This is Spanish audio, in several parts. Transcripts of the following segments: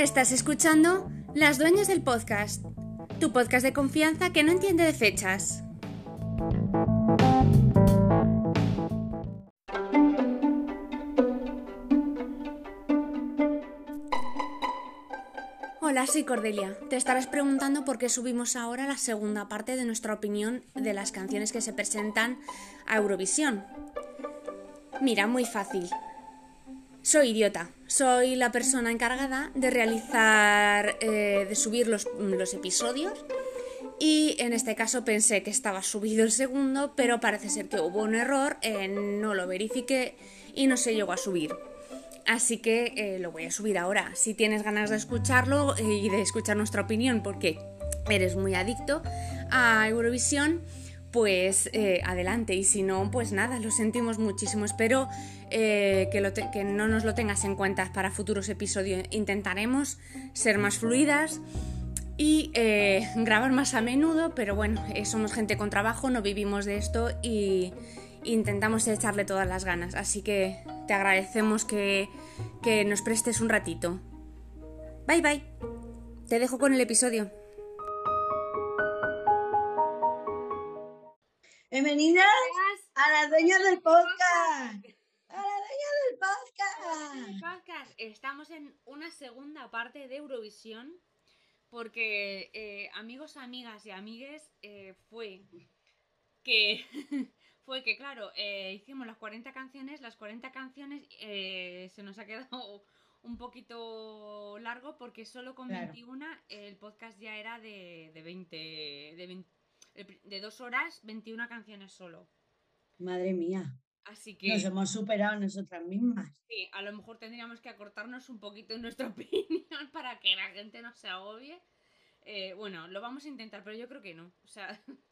Estás escuchando Las Dueñas del Podcast, tu podcast de confianza que no entiende de fechas. Hola, soy Cordelia. Te estarás preguntando por qué subimos ahora la segunda parte de nuestra opinión de las canciones que se presentan a Eurovisión. Mira, muy fácil. Soy idiota. Soy la persona encargada de realizar, eh, de subir los, episodios. Y en este caso pensé que estaba subido el segundo, pero parece ser que hubo un error, eh, no lo verifiqué y no se llegó a subir. Así que eh, lo voy a subir ahora. Si tienes ganas de escucharlo y de escuchar nuestra opinión, porque eres muy adicto a Eurovisión, pues eh, adelante. Y si no, pues nada, lo sentimos muchísimo. Espero eh, que, no nos lo tengas en cuenta para futuros episodios. Intentaremos ser más fluidas y eh, grabar más a menudo, pero bueno, somos gente con trabajo, no vivimos de esto y intentamos echarle todas las ganas. Así que te agradecemos que, que nos prestes un ratito. Bye bye. Te dejo con el episodio. Bienvenidas a las dueñas del podcast. A las dueñas del podcast. podcast. Estamos en una segunda parte de Eurovisión porque eh, amigos, amigas y amigues eh, fue que fue que claro eh, hicimos las 40 canciones, las 40 canciones se nos ha quedado un poquito largo porque solo con Claro. 21 el podcast ya era de, de 20 de, 20 de dos horas 21 canciones solo. Madre mía, Así que nos hemos superado nosotras mismas. Sí, a lo mejor tendríamos que acortarnos un poquito en nuestra opinión para que la gente no se agobie. Eh, bueno, lo vamos a intentar, pero yo creo que no. O sea,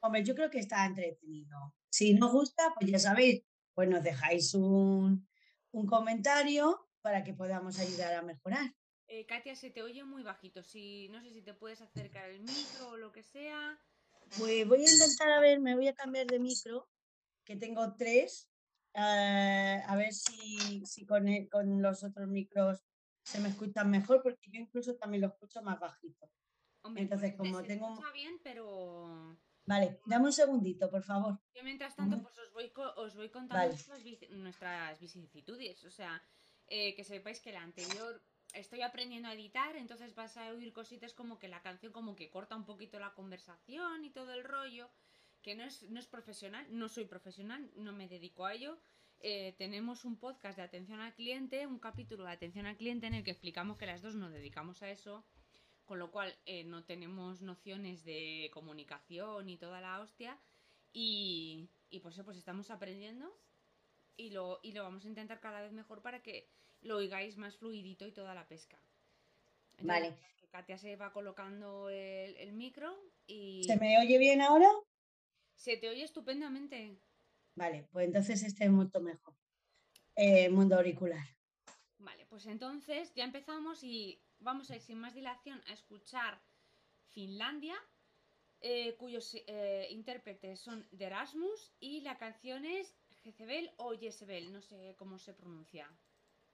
Hombre, yo creo que está entretenido. Si nos gusta, pues ya sabéis, pues nos dejáis un, un comentario para que podamos ayudar a mejorar. eh, Katia, se te oye muy bajito. Si, no sé si te puedes acercar el micro o lo que sea. Pues voy a intentar, a ver, me voy a cambiar de micro, que tengo tres, eh, a ver si, si con, e- con los otros micros se me escuchan mejor, porque yo incluso también lo escucho más bajito. Hombre, Entonces, pues, como tengo- escucha bien, pero Vale, dame un segundito, por favor. yo mientras tanto pues os voy, os voy contando Vale. nuestras, vici- nuestras vicisitudes. O sea, eh, que sepáis que la anterior estoy aprendiendo a editar, entonces vas a oír cositas como que la canción como que corta un poquito la conversación y todo el rollo, que no es, no es profesional, no soy profesional, no me dedico a ello. Eh, tenemos un podcast de atención al cliente, un capítulo de atención al cliente en el que explicamos que las dos nos dedicamos a eso, con lo cual eh, no tenemos nociones de comunicación y toda la hostia. Y, y pues, pues estamos aprendiendo y lo, y lo vamos a intentar cada vez mejor para que lo oigáis más fluidito y toda la pesca. Vale. que Katia se va colocando el, el micro y ¿Se me oye bien ahora? se te oye estupendamente. Vale, pues entonces este es mucho mejor. Eh, mundo auricular. Vale, pues entonces ya empezamos y vamos a ir sin más dilación a escuchar Finlandia, eh, cuyos eh, intérpretes son de Erasmus y la canción es Jezebel o Jezebel, no sé cómo se pronuncia.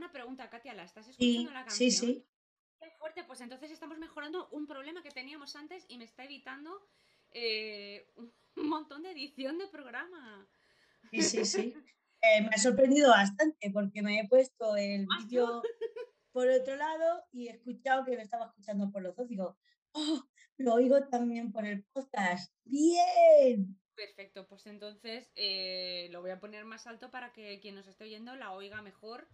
una pregunta, Katia, ¿la estás Sí, escuchando la canción? sí, sí. Qué fuerte, pues entonces estamos mejorando un problema que teníamos antes y me está evitando eh, un montón de edición de programa. Sí, sí, sí. Eh, me ha sorprendido bastante porque me he puesto el ¿Más tú? vídeo por otro lado y he escuchado que lo estaba escuchando por los dos. Digo, ¡oh! Lo oigo también por el podcast. ¡Bien! Perfecto, pues entonces eh, lo voy a poner más alto para que quien nos esté oyendo la oiga mejor,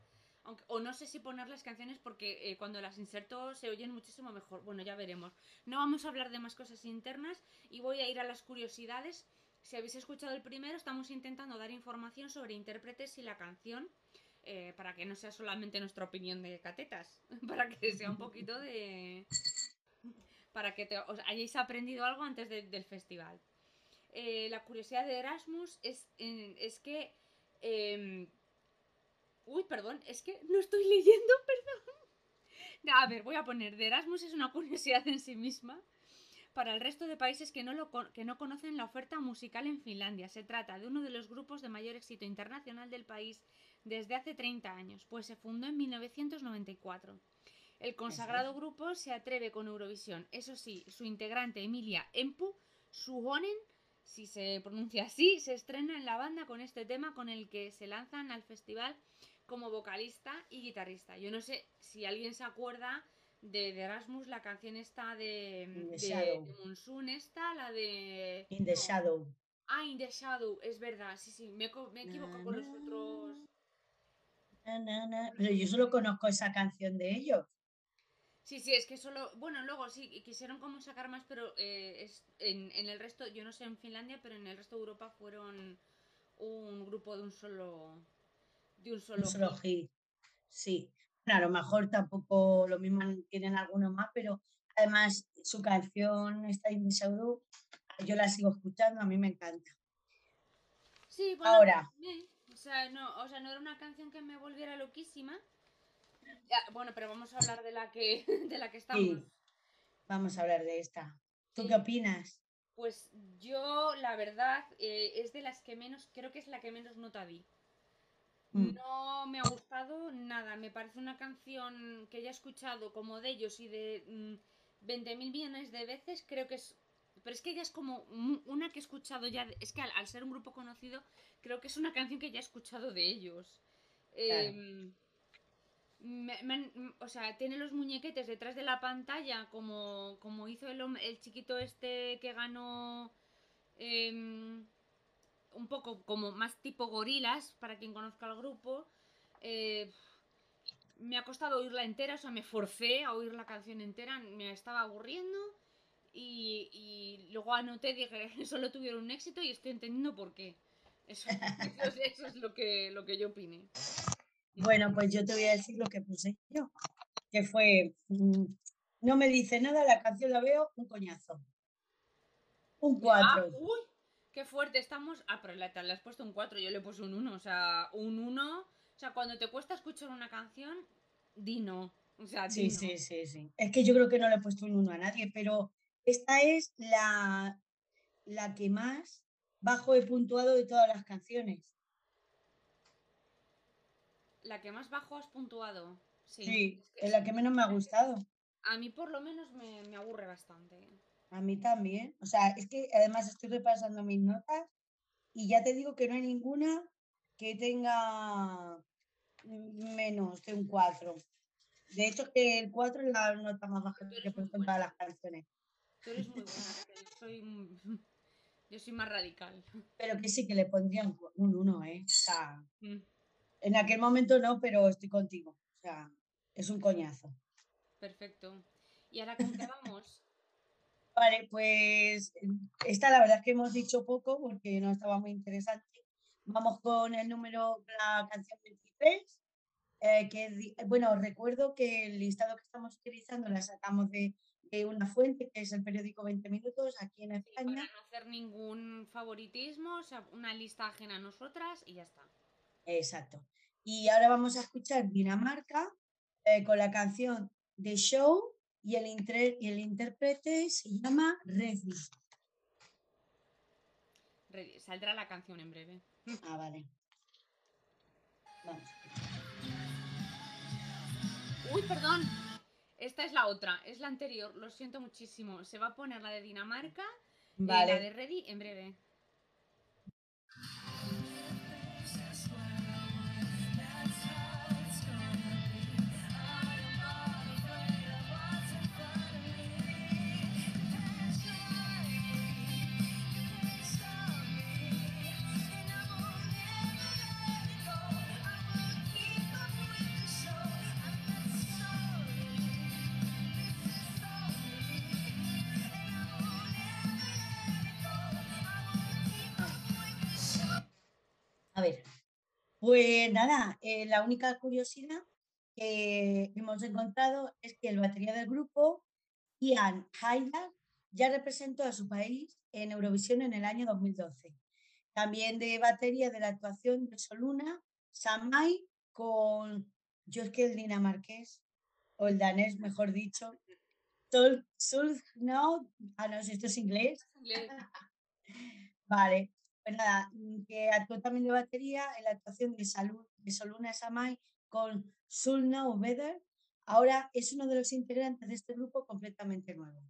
o no sé si poner las canciones porque eh, cuando las inserto se oyen muchísimo mejor. Bueno, ya veremos. No vamos a hablar de más cosas internas y voy a ir a las curiosidades. Si habéis escuchado el primero, estamos intentando dar información sobre intérpretes y la canción. Eh, para que no sea solamente nuestra opinión de catetas, para que sea un poquito de... para que os hayáis aprendido algo antes del festival. Eh, la curiosidad de Erasmus es, es que em, Uy, perdón, es que no estoy leyendo, perdón. A ver, voy a poner, de Erasmus es una curiosidad en sí misma para el resto de países que no, lo, que no conocen la oferta musical en Finlandia. Se trata de uno de los grupos de mayor éxito internacional del país desde hace 30 años, pues se fundó en 1994. El consagrado grupo se atreve con Eurovisión. Eso sí, su integrante Emilia Empu Suhonen, si se pronuncia así, se estrena en la banda con este tema con el que se lanzan al festival como vocalista y guitarrista. Yo no sé si alguien se acuerda de, Erasmus, la canción esta de, de, Monsoon, esta, la de... In the Shadow. Ah, In the Shadow, es verdad, sí, sí, me, me equivoco con los otros... Pero yo solo conozco esa canción de ellos. Sí, sí, es que solo, bueno, luego sí, quisieron como sacar más, pero eh, es, en, en, el resto, yo no sé en Finlandia, pero en el resto de Europa fueron un grupo de un solo, de un solo, hit. Sí, a lo mejor tampoco lo mismo tienen algunos más, pero además su canción, esta In yo la sigo escuchando, a mí me encanta. Sí, bueno, Ahora. O sea, no, o sea, no era una canción que me volviera loquísima. bueno, pero vamos a hablar de la que, de la que estamos. Vamos a hablar de esta. ¿Tú qué opinas? Pues yo, la verdad, eh, es de las que menos, creo que es la que menos nota di. Mm. No me ha gustado nada. Me parece una canción que ya he escuchado como de ellos y de 20.000 mm, millones de veces. Creo que es. Pero es que ya es como una que he escuchado ya. Es que al, ser un grupo conocido, creo que es una canción que ya he escuchado de ellos. Em, o sea, tiene los muñequetes detrás de la pantalla, como, como hizo el, el chiquito este que ganó. Em, un poco como más tipo gorilas, para quien conozca el grupo. Eh, me ha costado oírla entera, o sea, me forcé a oír la canción entera, me estaba aburriendo. Y, luego anoté, dije, solo tuvieron un éxito y estoy entendiendo por qué. Eso, es lo que, lo que yo opiné. Bueno, pues yo te voy a decir lo que puse yo, que fue, mm, no me dice nada, la canción la veo, un coñazo. Un 4. Qué fuerte estamos. Ah, pero le, has puesto un 4, yo le he puesto un 1. O sea, un 1. O sea, cuando te cuesta escuchar una canción, di no. O sea, sí, sí, sí, sí. Es que yo creo que no le he puesto un 1 a nadie, pero esta es la, la que más bajo he puntuado de todas las canciones. La que más bajo has puntuado. Sí, es, la que menos me ha gustado. A mí por lo menos me, me aburre bastante. A mí también. O sea, es que además estoy repasando mis notas y ya te digo que no hay ninguna que tenga menos de un 4. De hecho, que el 4 es la nota más baja que he puesto en todas las canciones. Tú eres muy buena, yo soy, yo soy más radical. Pero que sí que le pondría un 1, ¿eh? O sea, mm. en aquel momento no, pero estoy contigo. O sea, es un coñazo. Perfecto. ¿Y ahora qué vamos? Vale, pues esta la verdad es que hemos dicho poco porque no estaba muy interesante. Vamos con el número, la canción 23, eh, que bueno, recuerdo que el listado que estamos utilizando la sacamos de, una fuente que es el periódico 20 Minutos aquí en España. para no hacer ningún favoritismo, o sea, una lista ajena a nosotras y ya está. Exacto. Y ahora vamos a escuchar Dinamarca eh, con la canción The Show y el, y el intérprete se llama Reddy. Saldrá la canción en breve. Ah, vale. Vamos. Uy, perdón. Esta es la otra, es la anterior, lo siento muchísimo. Se va a poner la de Dinamarca y la de Reddy en breve. Pues nada, eh, la única curiosidad que hemos encontrado es que el batería del grupo, Ian Haidar, ya representó a su país en Eurovisión en el año 2012. También de batería de la actuación de Soluna, Samai con, yo es que el dinamarqués, o el danés, mejor dicho, Sol, Sol no, ah, no, esto es inglés. vale, pues nada, que actuó también de batería en la actuación de, Salud, de Soluna Samai con Soul Now Better. Ahora es uno de los integrantes de este grupo completamente nuevo.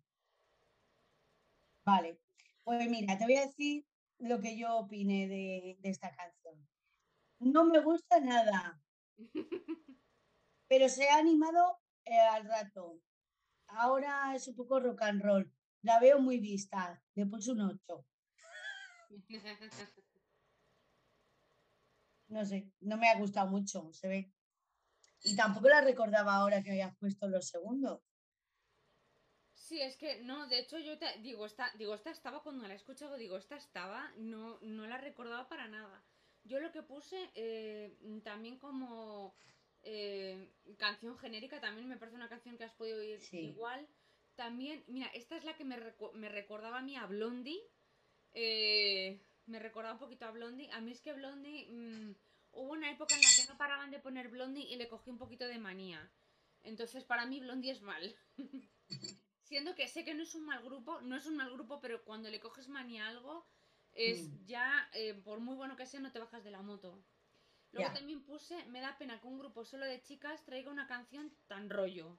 Vale, pues mira, te voy a decir lo que yo opine de, esta canción. No me gusta nada, pero se ha animado eh, al rato. Ahora es un poco rock and roll. La veo muy vista. Le puse un 8. No sé, no me ha gustado mucho, se ve. Y tampoco la recordaba ahora que habías puesto los segundos. Sí, es que no, de hecho yo te digo, esta, digo, esta estaba cuando la he escuchado, digo, esta estaba, no, no la recordaba para nada. Yo lo que puse eh, también como eh, canción genérica, también me parece una canción que has podido oír igual. También, mira, esta es la que me, me recordaba a mí a Blondie. Eh, me recordaba un poquito a Blondie. A mí es que Blondie. Mm, hubo una época en la que no paraban de poner Blondie y le cogí un poquito de manía. Entonces, para mí, Blondie es mal. Siendo que sé que no es un mal grupo, no es un mal grupo, pero cuando le coges manía a algo, es mm. ya, eh, por muy bueno que sea, no te bajas de la moto. Luego también puse, me da pena que un grupo solo de chicas traiga una canción tan rollo.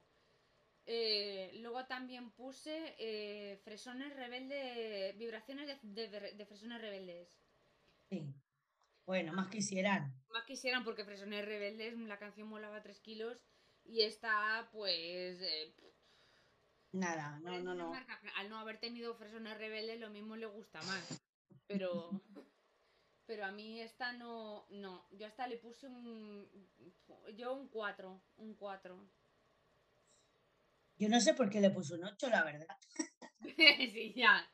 Eh, luego también puse eh, Fresones Rebeldes, vibraciones de, de, Fresones Rebeldes. Sí. Bueno, más quisieran. Más quisieran porque Fresones Rebeldes, la canción molaba 3 kilos y esta, pues, Nada, no, no, no. al no haber tenido Fresones Rebeldes, lo mismo le gusta más. Pero. pero a mí esta no. No. Yo hasta le puse un. Yo un 4. Un 4. Yo no sé por qué le puse un 8, la verdad. sí, ya.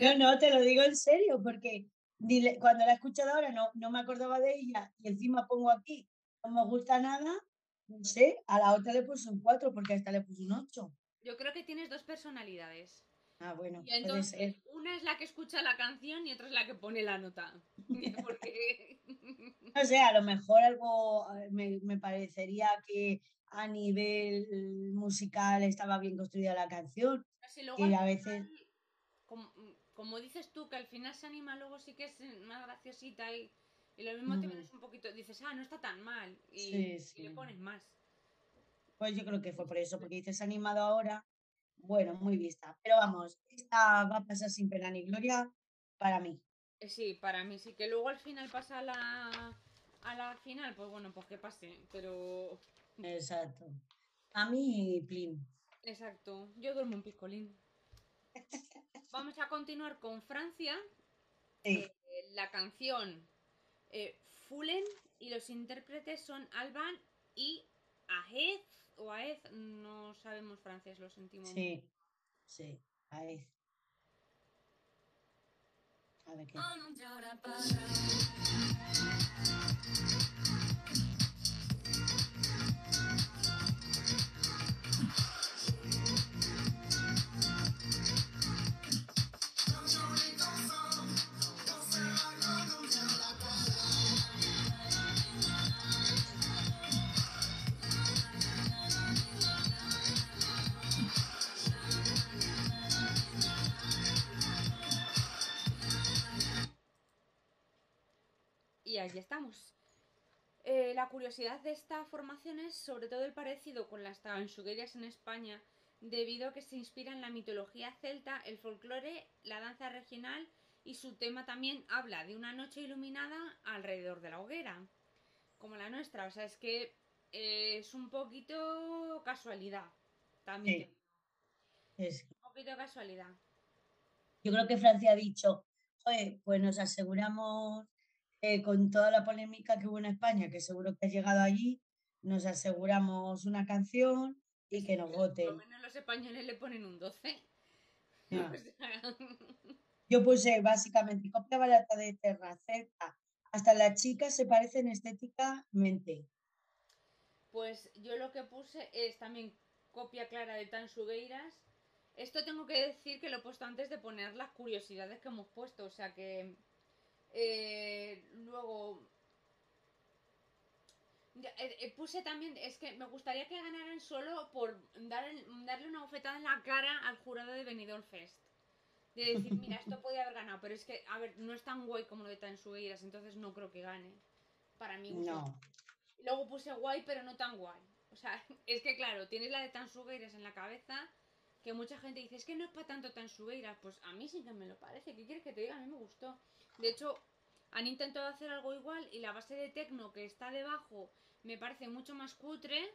no, no, te lo digo en serio, porque cuando la he escuchado ahora no, no me acordaba de ella y encima pongo aquí, no me gusta nada, no sé, a la otra le puse un 4 porque a esta le puse un 8. Yo creo que tienes dos personalidades. Ah, bueno. Y entonces, una es la que escucha la canción y otra es la que pone la nota. Porque... no sé, a lo mejor algo me, parecería que a nivel musical estaba bien construida la canción. y a veces. como, dices tú, que al final se anima, luego sí que es más graciosita y, y lo mismo te vienes un poquito. Dices, ah, no está tan mal. Y, y le pones más. Pues yo creo que fue por eso, porque dices animado ahora, bueno, muy vista. Pero vamos, esta va a pasar sin pena ni gloria para mí. Eh, sí, para mí sí, que luego al final pasa a la, a la final, pues bueno, pues que pase, pero... Exacto. A mí, plin. Exacto, yo duermo un picolín. Vamos a continuar con Francia. Sí. Eh, la canción eh, Fulen y los intérpretes son Alban y Ahed o Aez, no sabemos francés, lo sentimos. Sí, sí, Aez. A ver qué. La curiosidad de esta formación es sobre todo el parecido con las tanchuguerias en España, debido a que se inspira en la mitología celta, el folclore, la danza regional y su tema también habla de una noche iluminada alrededor de la hoguera, como la nuestra. O sea, es que eh, es un poquito casualidad también. Es... Un poquito casualidad. Yo creo que Francia ha dicho, pues nos aseguramos eh, con toda la polémica que hubo en España, que seguro que ha llegado allí, nos aseguramos una canción y que nos voten. Por lo menos los españoles le ponen un 12. Yo puse básicamente copia barata de Terra Hasta las chicas se parecen estéticamente. Pues yo lo que puse es también copia clara de Tan Sugueiras. Esto tengo que decir que lo he puesto antes de poner las curiosidades que hemos puesto. O sea que eh, luego eh, eh, puse también, es que me gustaría que ganaran solo por dar, darle una bofetada en la cara al jurado de Benidorm Fest. De decir, mira, esto podía haber ganado, pero es que, a ver, no es tan guay como lo de Tan Sueiras, entonces no creo que gane. Para mí. No. Luego puse guay, pero no tan guay. O sea, es que claro, tienes la de Tan Sueiras en la cabeza, que mucha gente dice, es que no es para tanto Tan Sueiras. Pues a mí sí que me lo parece. ¿Qué quieres que te diga? A mí me gustó. De hecho, han intentado hacer algo igual y la base de tecno que está debajo me parece mucho más cutre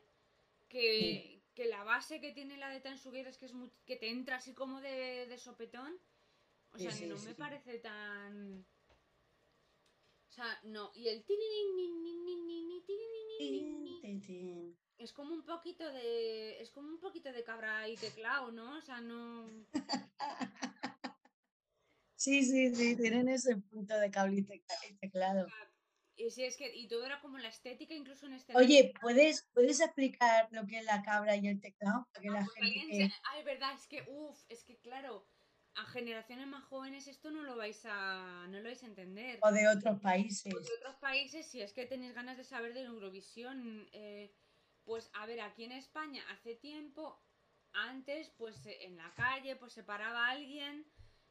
que, la base que tiene la de Tan es que es que te entra así como de, sopetón. O sea, no me parece tan. O sea, no. Y el es como un poquito de. Es como un poquito de cabra y teclado, ¿no? O sea, no. Sí, sí, sí, tienen ese punto de cable y teclado. Y, sí, es que, y todo era como la estética, incluso en este. Oye, ¿puedes, ¿puedes explicar lo que es la cabra y el teclado? Para que la ah, pues gente Ay, verdad, es que, uff, es que claro, a generaciones más jóvenes esto no lo vais a, no lo vais a entender. O de otros países. O de otros países, si es que tenéis ganas de saber de Eurovisión. Eh, pues a ver, aquí en España hace tiempo, antes, pues en la calle, pues se paraba alguien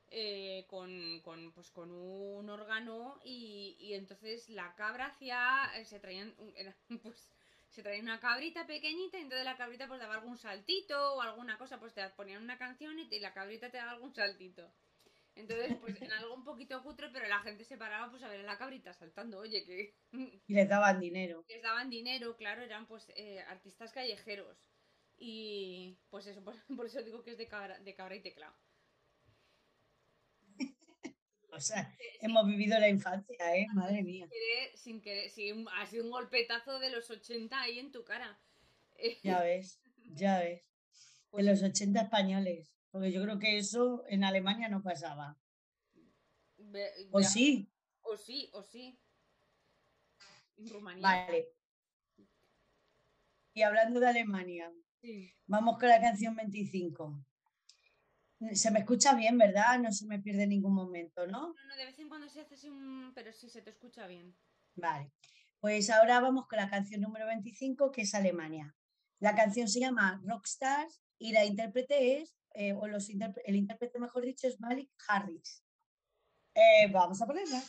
eh, con, con, pues, con un órgano y, y entonces la cabra hacía, eh, se traían, pues, se traía una cabrita pequeñita y entonces la cabrita pues daba algún saltito o alguna cosa, pues te ponían una canción y, la cabrita te daba algún saltito. Entonces, pues en algo un poquito cutre, pero la gente se paraba pues a ver a la cabrita saltando, oye, que... Y les daban dinero. Les daban dinero, claro, eran pues eh, artistas callejeros. Y pues eso, por, por, eso digo que es de cabra, de cabra y teclado. O sea, hemos vivido la infancia, ¿eh? Madre mía. Sin querer, sin ha sido un golpetazo de los 80 ahí en tu cara. Ya ves, ya ves. de pues los 80 españoles. Porque yo creo que eso en Alemania no pasaba. ¿O sí? O sí, o sí. En Rumanía. Vale. Y hablando de Alemania, vamos con la canción 25. Se me escucha bien, ¿verdad? No se me pierde ningún momento, ¿no? No, no, de vez en cuando se hace así un... pero sí se te escucha bien. Vale. Pues ahora vamos con la canción número 25, que es Alemania. La canción se llama Rockstars y la intérprete es, eh, o los el intérprete mejor dicho, es Malik Harris. Eh, vamos a ponerla.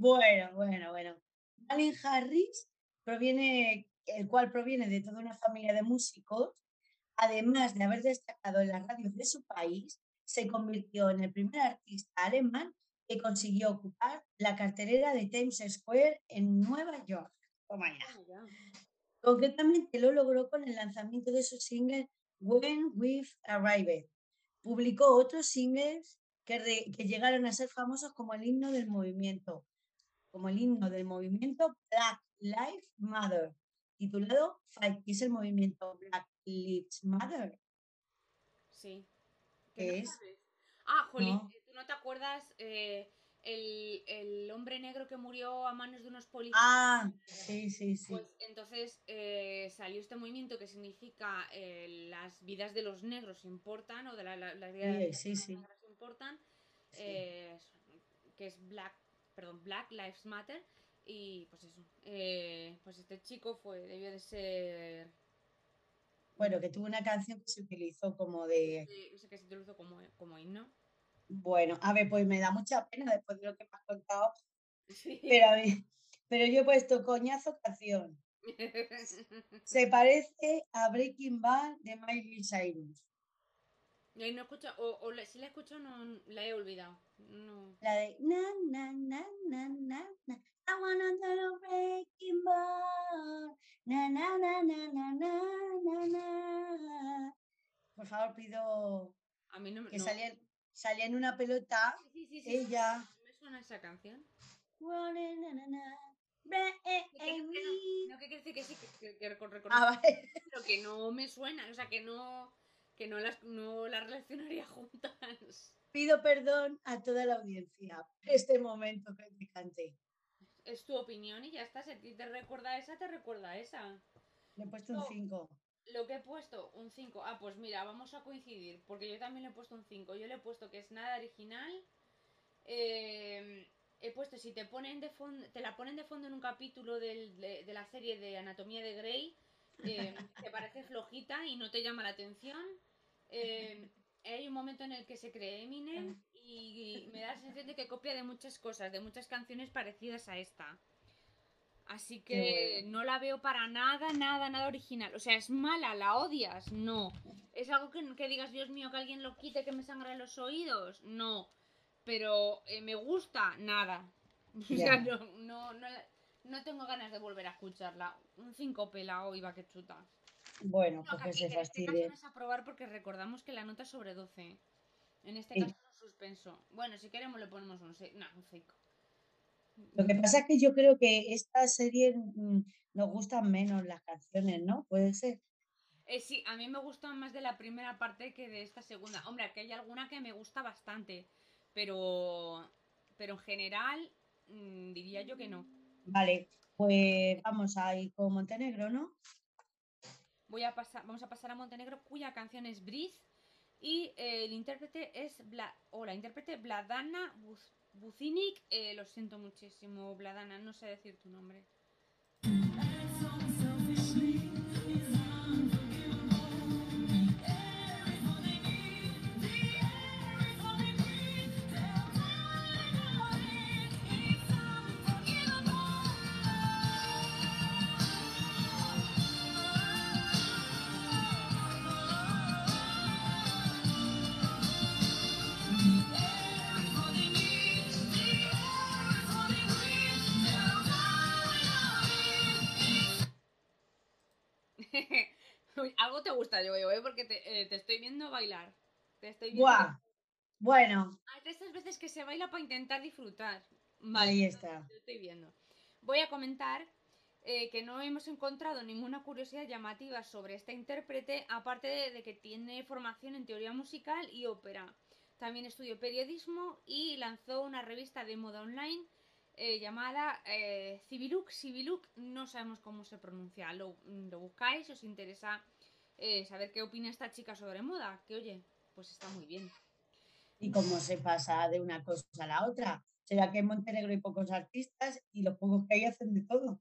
Bueno, bueno, bueno. Malin Harris proviene, el cual proviene de toda una familia de músicos, además de haber destacado en las radios de su país, se convirtió en el primer artista alemán que consiguió ocupar la carterera de Times Square en Nueva York. Toma ya. Ah, Concretamente lo logró con el lanzamiento de su single When We've Arrived. Publicó otros singles que, que llegaron a ser famosos como el himno del movimiento, como el himno del movimiento Black Lives Matter, titulado Fight, que es el movimiento Black Lives Matter. Sí. ¿Qué es? Ah, Jolín, eh, ¿tú no te acuerdas eh, el, hombre negro que murió a manos de unos policías? Ah, sí, sí, sí. Pues entonces eh, salió este movimiento que significa las vidas de los negros importan, o de la, las vidas de los negros importan, que es Black perdón, Black Lives Matter. Y pues eso, eh, pues este chico fue, debió de ser... Bueno, que tuvo una canción que se utilizó como de... que se utilizó como, como himno. Bueno, a ver, pues me da mucha pena después de lo que me has contado. Pero, a ver, pero yo he puesto coñazo canción. Se parece a Breaking Bad de Miley Cyrus. Y no escucho, o, o si la escucho, no la he olvidado. No. La de na, na, na, na, na, na. I wanna do a breaking ball. Na, na, na, na, na, na, na, na. Por favor, pido A mí no que no. salía, salía en una pelota Sí, sí, sí, ella. Me suena esa canción. Na, na, na. No, que quiere decir que sí, que, que, Ah, vale. pero que no me suena, o sea, que no, que no las, no las relacionaría juntas. Pido perdón a toda la audiencia por este momento que te canté. Es tu opinión y ya está. Si te recuerda esa, te recuerda esa. Le he puesto un No. 5. Lo que he puesto, un 5. Ah, pues mira, vamos a coincidir, porque yo también le he puesto un 5. Yo le he puesto que es nada original. Eh, he puesto, si te ponen de fondo, te la ponen de fondo en un capítulo del- de, de la serie de Anatomía de Grey, eh, te parece flojita y no te llama la atención. Eh, hay un momento en el que se cree Eminem y me da la sensación de que copia de muchas cosas, de muchas canciones parecidas a esta. Así que no la veo para nada, nada, nada original. O sea, es mala, la odias, no. ¿Es algo que, que digas, Dios mío, que alguien lo quite, que me sangra los oídos? No. Pero eh, me gusta, nada. O sea, no, no, no, tengo ganas de volver a escucharla. Un 5 pelado iba que chuta. Bueno, No, pues que que se que en este caso fastidie. no es aprobar porque recordamos que la nota es sobre 12. En este Sí. caso es suspenso. Bueno, si queremos le ponemos un 6. No, un 5. Lo que pasa es que yo creo que esta serie mm, nos gustan menos las canciones, ¿no? Puede ser. Eh, sí, a mí me gustan más de la primera parte que de esta segunda. Hombre, aquí hay alguna que me gusta bastante, pero, pero en general mm, diría yo que no. Vale, pues vamos a ir con Montenegro, ¿no? Voy a pasar, vamos a pasar a Montenegro, cuya canción es Breathe y eh, el intérprete es Bla, o la intérprete Vladana Buz- Bucinic. Eh, lo siento muchísimo, Vladana, no sé decir tu nombre. Te gusta yo, ¿eh? porque te, eh, te estoy viendo bailar. Te estoy viendo. ¡Buah! Bueno, Ah, de esas veces que se baila para intentar disfrutar. ahí está. Lo estoy viendo. Voy a comentar eh, que no hemos encontrado ninguna curiosidad llamativa sobre esta intérprete, aparte de, de que tiene formación en teoría musical y ópera. También estudió periodismo y lanzó una revista de moda online eh, llamada eh, Civilook. Civilook, no sabemos cómo se pronuncia. Lo, lo buscáis os interesa eh, saber qué opina esta chica sobre moda. Que oye, pues está muy bien. ¿Y cómo se pasa de una cosa a la otra? ¿Será que en Montenegro hay pocos artistas y los pocos que hay hacen de todo?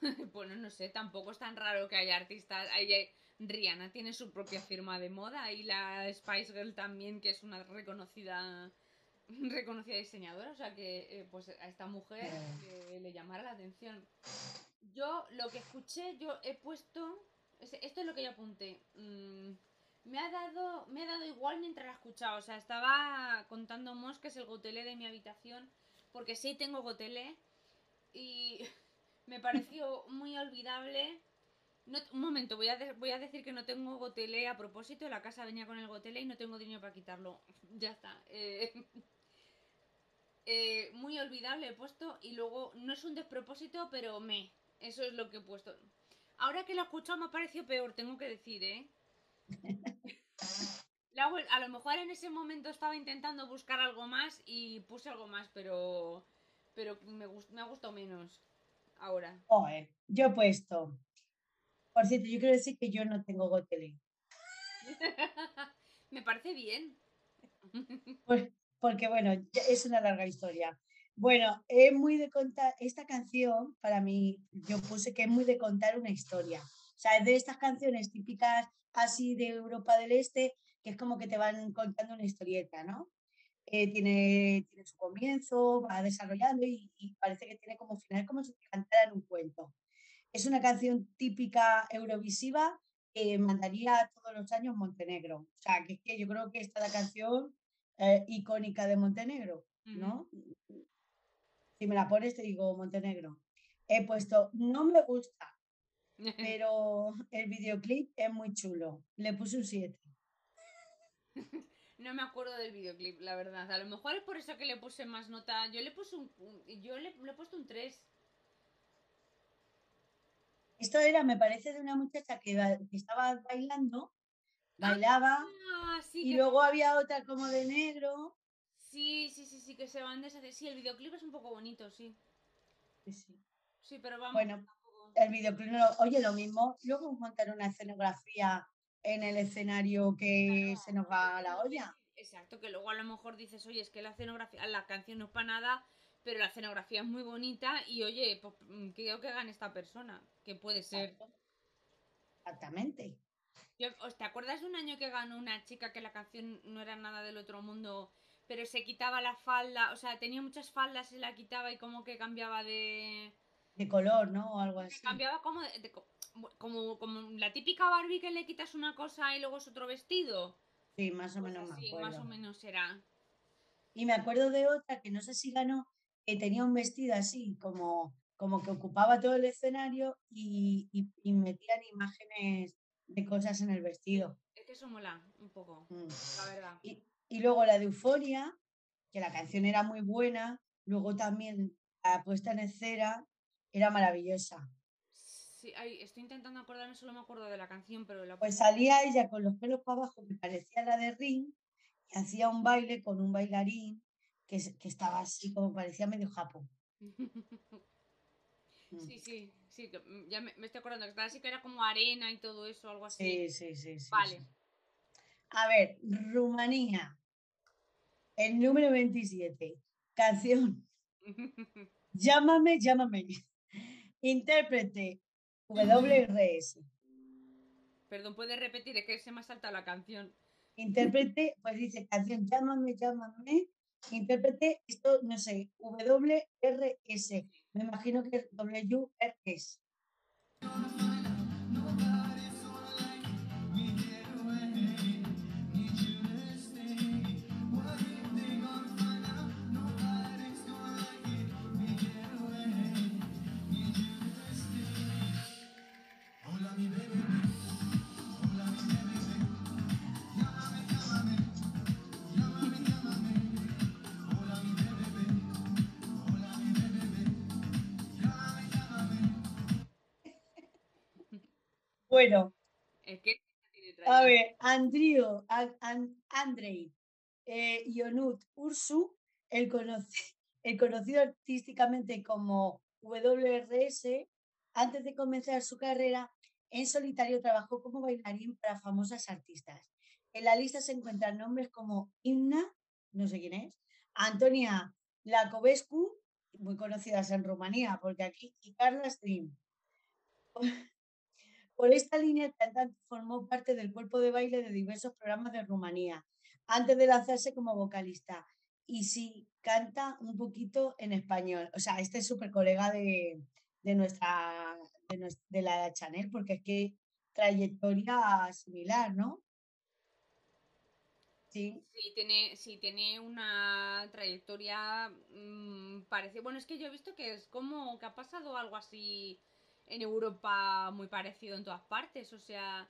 Bueno, no sé, tampoco es tan raro que haya artistas. Hay- hay- Rihanna tiene su propia firma de moda y la Spice Girl también, que es una reconocida reconocida diseñadora. O sea que eh, pues a esta mujer eh, le llamara la atención. Yo lo que escuché, yo he puesto. Es- Esto es lo que yo apunté. Mm, me ha dado. Me ha dado igual mientras la escuchaba. O sea, estaba contando moscas el gotelé de mi habitación. Porque sí tengo gotelé. Y me pareció muy olvidable. Un momento, voy a, voy a decir que no tengo gotelé a propósito. La casa venía con el gotelé y no tengo dinero para quitarlo. Ya está. Eh, eh, muy olvidable he puesto. Y luego, no es un despropósito, pero me. Eso es lo que he puesto. Ahora que lo he escuchado me ha parecido peor, tengo que decir, ¿eh? La a lo mejor en ese momento estaba intentando buscar algo más y puse algo más, pero. Pero me, gust- me ha gustado menos. Ahora. Joder, yo he puesto. Por cierto, yo quiero decir que yo no tengo gotelé. me parece bien. Pues, porque bueno, es una larga historia. Bueno, es muy de contar, esta canción para mí, yo puse que es muy de contar una historia. O sea, es de estas canciones típicas así de Europa del Este, que es como que te van contando una historieta, ¿no? Eh, tiene, tiene su comienzo, va desarrollando y, y parece que tiene como final como si te cantaran un cuento. Es una canción típica eurovisiva que mandaría todos los años Montenegro. O sea, que es que yo creo que esta es la canción eh, icónica de Montenegro, ¿no? Si me la pones te digo Montenegro. He puesto, no me gusta, pero el videoclip es muy chulo. Le puse un 7. No me acuerdo del videoclip, la verdad. A lo mejor es por eso que le puse más nota. Yo le puse un. Yo le, he puesto un 3. Esto era, me parece, de una muchacha que, estaba bailando, bailaba, ah, y luego había otra como de negro. Sí, sí, sí, sí, que se van deshacer. Sí, el videoclip es un poco bonito, sí. Sí, sí. Sí, pero vamos. Bueno, el videoclip, oye, lo mismo, luego montar una escenografía en el escenario que se nos va a la olla. Exacto, que luego a lo mejor dices, oye, es que la escenografía, la canción no es para nada, pero la escenografía es muy bonita y oye, pues, mm, creo que gane esta persona, que puede ser. Exactamente. ¿Te acuerdas de un año que ganó una chica que la canción no era nada del otro mundo, pero se quitaba la falda, o sea, tenía muchas faldas, se la quitaba y como que cambiaba de... De color, ¿no? O algo así. Cambiaba como, de, como, como la típica Barbie que le quitas una cosa y luego es otro vestido. Sí, más o pues menos. Sí, más o menos será. Y me acuerdo de otra que no sé si ganó, que tenía un vestido así, como, como que ocupaba todo el escenario y, y, metían imágenes de cosas en el vestido. Es que eso mola un poco, mm. la verdad. Y, y luego la de Euforia, que la canción era muy buena, luego también la puesta en escena era maravillosa. Sí, estoy intentando acordarme, solo me acuerdo de la canción, pero la... Pues salía ella con los pelos para abajo, que parecía la de Ring, y hacía un baile con un bailarín que, que estaba así, como parecía medio japo. Mm. sí, sí, sí, mm, ya me, estoy acordando, que estaba así que era como arena y todo eso, algo así. Sí, sí, sí. vale. A ver, Rumanía, el número 27, canción. llámame, llámame. Intérprete, WRS. Perdón, ¿puede repetir? Es que se me ha saltado la canción. Intérprete, pues dice canción Llámame, llámame. Intérprete, esto no sé, WRS. Me imagino que es WRS. Bueno. a ver, Andrei, eh, Ionut Ursu, el, el conocido artísticamente como WRS, antes de comenzar su carrera en solitario trabajó como bailarín para famosas artistas. En la lista se encuentran nombres como Inna, no sé quién es, Antonia Lacovescu, muy conocidas en Rumanía, porque aquí, y Carla Stream. Por esta línea, el formó parte del cuerpo de baile de diversos programas de Rumanía, antes de lanzarse como vocalista. Y sí, canta un poquito en español. O sea, este es súper colega de, nuestra, de, la Chanel, porque es que trayectoria similar, ¿no? Sí. Sí, tiene, sí, tiene una trayectoria mmm. Bueno, es que yo he visto que es como que ha pasado algo así en Europa muy parecido en todas partes, o sea,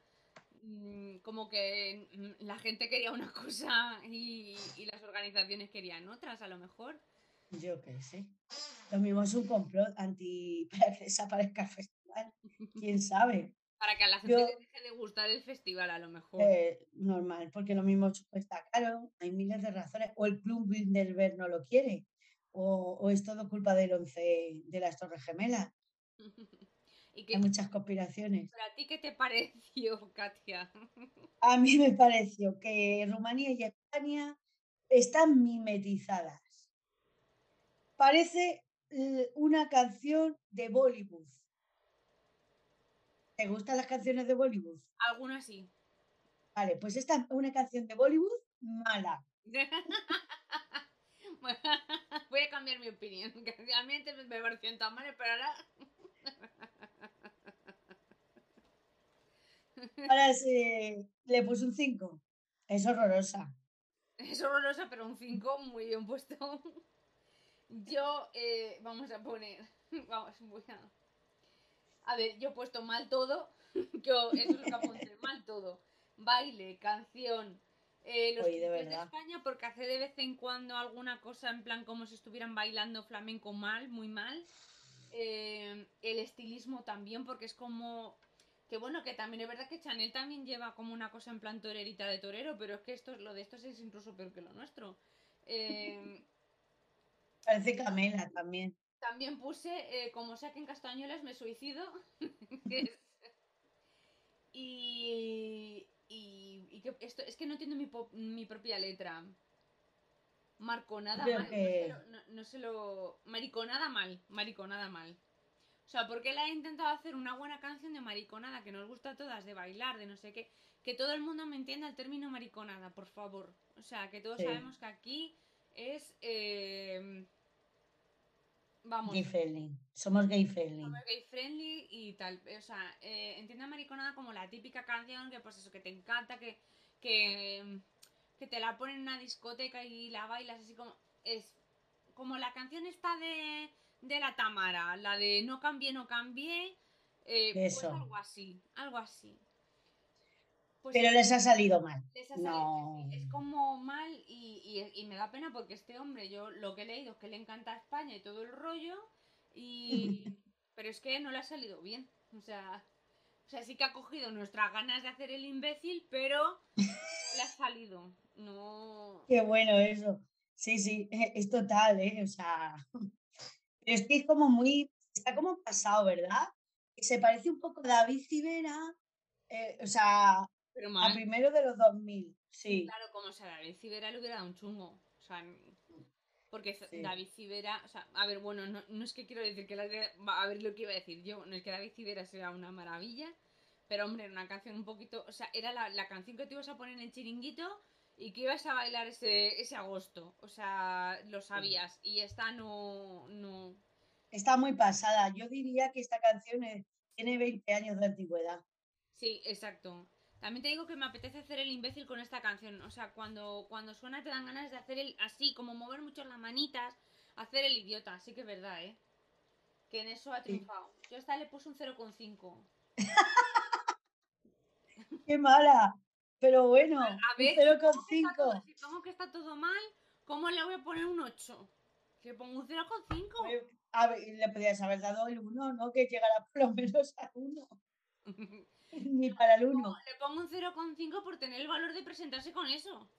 mm, como que mm, la gente quería una cosa y, las organizaciones querían otras, a lo mejor. Yo qué sé. Lo mismo es un complot anti para que desaparezca el festival. ¿Quién sabe? Para que a la gente le deje de gustar el festival, a lo mejor. Eh, normal, porque lo mismo está caro, hay miles de razones. O el Club Bilderberg no lo quiere, o, o es todo culpa del 11 de las Torres Gemelas. Hay muchas conspiraciones. ¿Pero a ti qué te pareció, Katia? A mí me pareció que Rumanía y España están mimetizadas. Parece eh, una canción de Bollywood. ¿Te gustan las canciones de Bollywood? Algunas sí. Vale, pues esta es una canción de Bollywood mala. voy a cambiar mi opinión. A mí antes me pareció tan mal, pero ahora... Ahora sí, le puse un 5. Es horrorosa. Es horrorosa, pero un 5 muy bien puesto. Yo, eh, vamos a poner. Vamos, voy a. A ver, yo he puesto mal todo. Yo, eso es lo que apunté, mal todo. Baile, canción. Eh, los Oye, de. España, porque hace de vez en cuando alguna cosa en plan como si estuvieran bailando flamenco mal, muy mal. Eh, el estilismo también, porque es como. Que bueno, que también es verdad que Chanel también lleva como una cosa en plan torerita de torero, pero es que esto, lo de estos es incluso peor que lo nuestro. Eh, Parece Camela también. también puse, eh, como saquen castañuelas, me suicido. Que y, y, y que esto, es que no entiendo mi, po- mi propia letra. Marconada Creo mal. No, que- se lo, no- no se lo- Mariconada mal. Mariconada mal. O sea, porque él ha intentado hacer una buena canción de mariconada que nos gusta a todas, de bailar, de no sé qué. Que todo el mundo me entienda el término mariconada, por favor. O sea, que todos Sí. sabemos que aquí es. eh, vamos. Gay friendly. Somos gay friendly. Somos gay friendly y tal. O sea, eh, entienda mariconada como la típica canción que, pues eso, que te encanta, que, que, que te la ponen en una discoteca y la bailas así como. Es como la canción esta de, de la Tamara, la de No cambié, no cambié. eh, pues algo así, algo así. Pues Pero les ha salido mal. les ha salido- No. es como mal y, y- y me da pena porque este hombre, yo lo que he leído es que le encanta España y todo el rollo, y pero es que no le ha salido bien. O sea, o sea, sí que ha cogido nuestras ganas de hacer el imbécil, pero no le ha salido. No. Qué bueno eso. Sí, sí, es total, ¿eh? O sea, pero es que es como muy, está como pasado, ¿verdad? Que se parece un poco a David Civera, eh, o sea, Pero a primero de los 2000, sí. Claro, como si a David Civera le hubiera dado un chungo. O sea, porque Sí. David Civera, o sea, a ver, bueno, no, no es que quiero decir que la, a ver lo que iba a decir yo, no es que David Civera sea una maravilla, pero hombre, era una canción un poquito, o sea, era la, la canción que te ibas a poner en el chiringuito y que ibas a bailar ese, ese agosto, o sea, lo sabías, y esta no, no, Está muy pasada. Yo diría que esta canción tiene 20 años de antigüedad. Sí, exacto. También te digo que me apetece hacer el imbécil con esta canción. O sea, cuando, cuando suena te dan ganas de hacer el así, como mover mucho las manitas, hacer el idiota. Así que es verdad, ¿eh? Que en eso ha Sí. triunfado. Yo a esta le puse un 0,5. ¡Qué mala! Pero bueno, A ver, ¿cómo que, está todo, 0,5. si pongo que está todo mal, ¿cómo le voy a poner un 8? Que pongo un 0,5. Eh, A ver, le podrías haber dado el 1, ¿no? Que llegara por lo menos al 1. Ni para el 1. le pongo un 0,5 por tener el valor de presentarse con eso.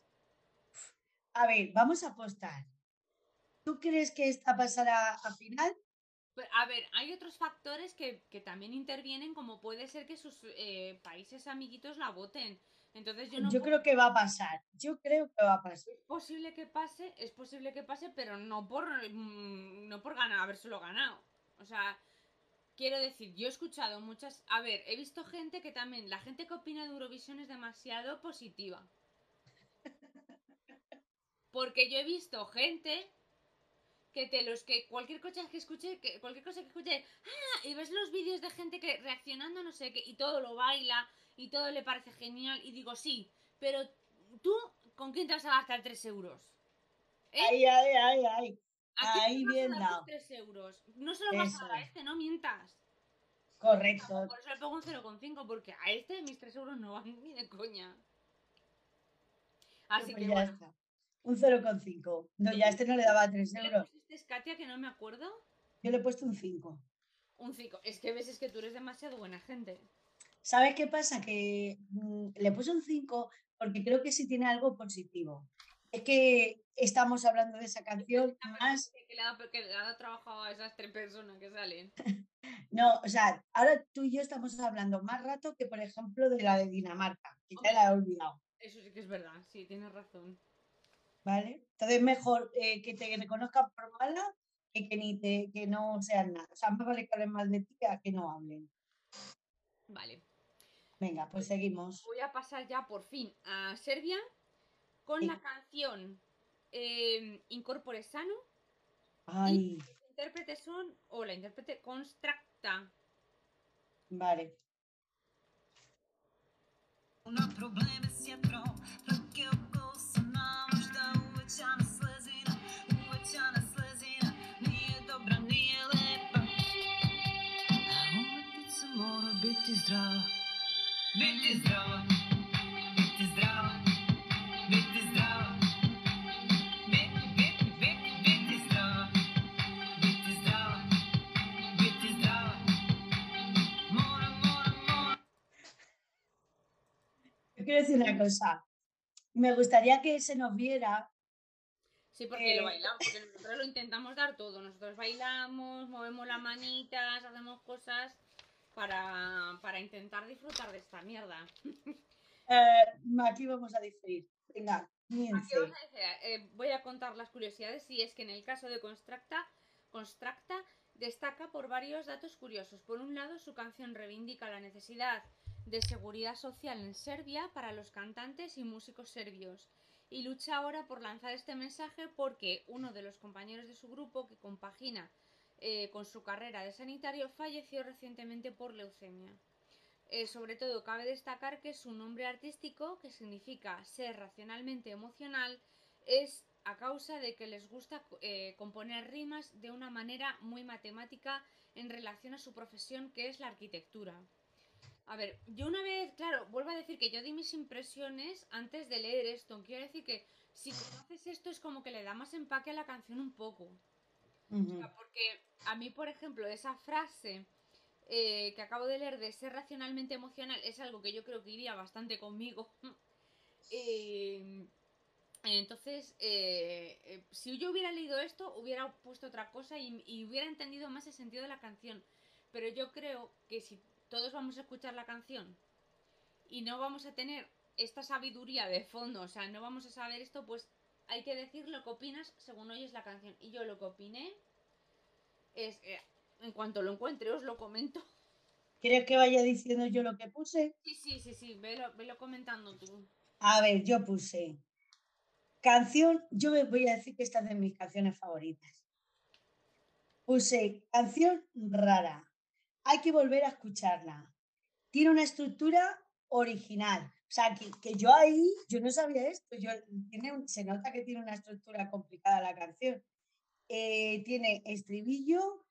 A ver, vamos a apostar. ¿Tú crees que esta pasará a final? Pero, a ver, hay otros factores que, que también intervienen, como puede ser que sus eh, países amiguitos la voten. Entonces yo no Yo puedo- creo que va a pasar. Yo creo que va a pasar. es posible que pase, es posible que pase, pero no por mm, no por ganar, habérselo ganado. O sea, quiero decir, yo he escuchado muchas, a ver, he visto gente que también, la gente que opina de Eurovisión es demasiado positiva. Porque yo he visto gente que te los que cualquier cosa que escuche, que cualquier cosa que escuche, ah, y ves los vídeos de gente que reaccionando no sé qué y todo lo baila y todo le parece genial y digo, sí, pero tú ¿con quién te vas a gastar 3 euros? ¿Eh? Ay, ay, ay, ay. ¿A quién ahí te vas a bien dado. tus 3 euros? No se lo vas Eso a dar a es. este, no mientas. Correcto. Por eso le pongo un 0,5 porque a este mis 3 euros no van ni de coña. Así Pues que ya bueno. está. Un 0,5. No, ya a este no le daba 3 ¿Qué le euros. pusiste, Katia, que no me acuerdo? Yo le he puesto un 5. Un 5. Es que ves, es que tú eres demasiado buena gente. ¿Sabes qué pasa? Que mm, le puse un 5 porque creo que sí tiene algo positivo. Es que estamos hablando de esa canción más Que le ha dado, que le ha dado trabajo a esas tres personas que salen. No, o sea, ahora tú y yo estamos hablando más rato que, por ejemplo, de la de Dinamarca, que ya la he olvidado, Eso sí que es verdad, sí, tienes razón. ¿vale? Entonces, mejor eh, que te reconozcan por mala que que, ni te, que no sean nada. O sea, más vale que hablen mal de ti a que no hablen. Vale. Venga, pues seguimos. Voy a pasar ya por fin a Serbia con Sí. la canción eh, Incorpore Sano. Ay, Los intérpretes son, o la intérprete Constracta. vale. Una problema se atrão, porque eu coço na da uachana slazina, uachana slazina, nije dobra, nije lepa. Pizza mora biti zdrava, quiero decir una cosa. Me gustaría que se nos viera. Sí, porque Eh, lo bailamos, porque nosotros lo intentamos dar todo. Nosotros bailamos, movemos las manitas, hacemos cosas para, para intentar disfrutar de esta mierda. eh, aquí vamos a diferir. Venga, Aquí vamos a decir, eh, voy a contar las curiosidades y es que en el caso de Constracta, Constracta destaca por varios datos curiosos. Por un lado, su canción reivindica la necesidad de seguridad social en Serbia para los cantantes y músicos serbios y lucha ahora por lanzar este mensaje porque uno de los compañeros de su grupo que compagina eh, con su carrera de sanitario falleció recientemente por leucemia. Eh, sobre todo cabe destacar que su nombre artístico, que significa ser racionalmente emocional, es a causa de que les gusta eh, componer rimas de una manera muy matemática en relación a su profesión que es la arquitectura. A ver, yo una vez, claro, vuelvo a decir que yo di mis impresiones antes de leer esto. Quiero decir que si conoces esto es como que le da más empaque a la canción un poco. Porque a mí, por ejemplo, esa frase eh, que acabo de leer de ser racionalmente emocional es algo que yo creo que iría bastante conmigo. Eh, entonces, eh, eh, si yo hubiera leído esto, hubiera puesto otra cosa y hubiera entendido más el sentido de la canción. Pero yo creo que si todos vamos a escuchar la canción y no vamos a tener esta sabiduría de fondo, o sea, no vamos a saber esto, pues hay que decir lo que opinas según oyes la canción. Y yo lo que opiné es, eh, en cuanto lo encuentre, os lo comento. ¿Quieres que vaya diciendo yo lo que puse? Sí, sí, sí, sí, velo, velo comentando tú. A ver, yo puse canción, yo me voy a decir que esta es de mis canciones favoritas. Puse canción rara. Hay que volver a escucharla. Tiene una estructura original. O sea, que, que yo ahí, yo no sabía esto. Yo, tiene se nota que tiene una estructura complicada la canción. Eh, tiene estribillo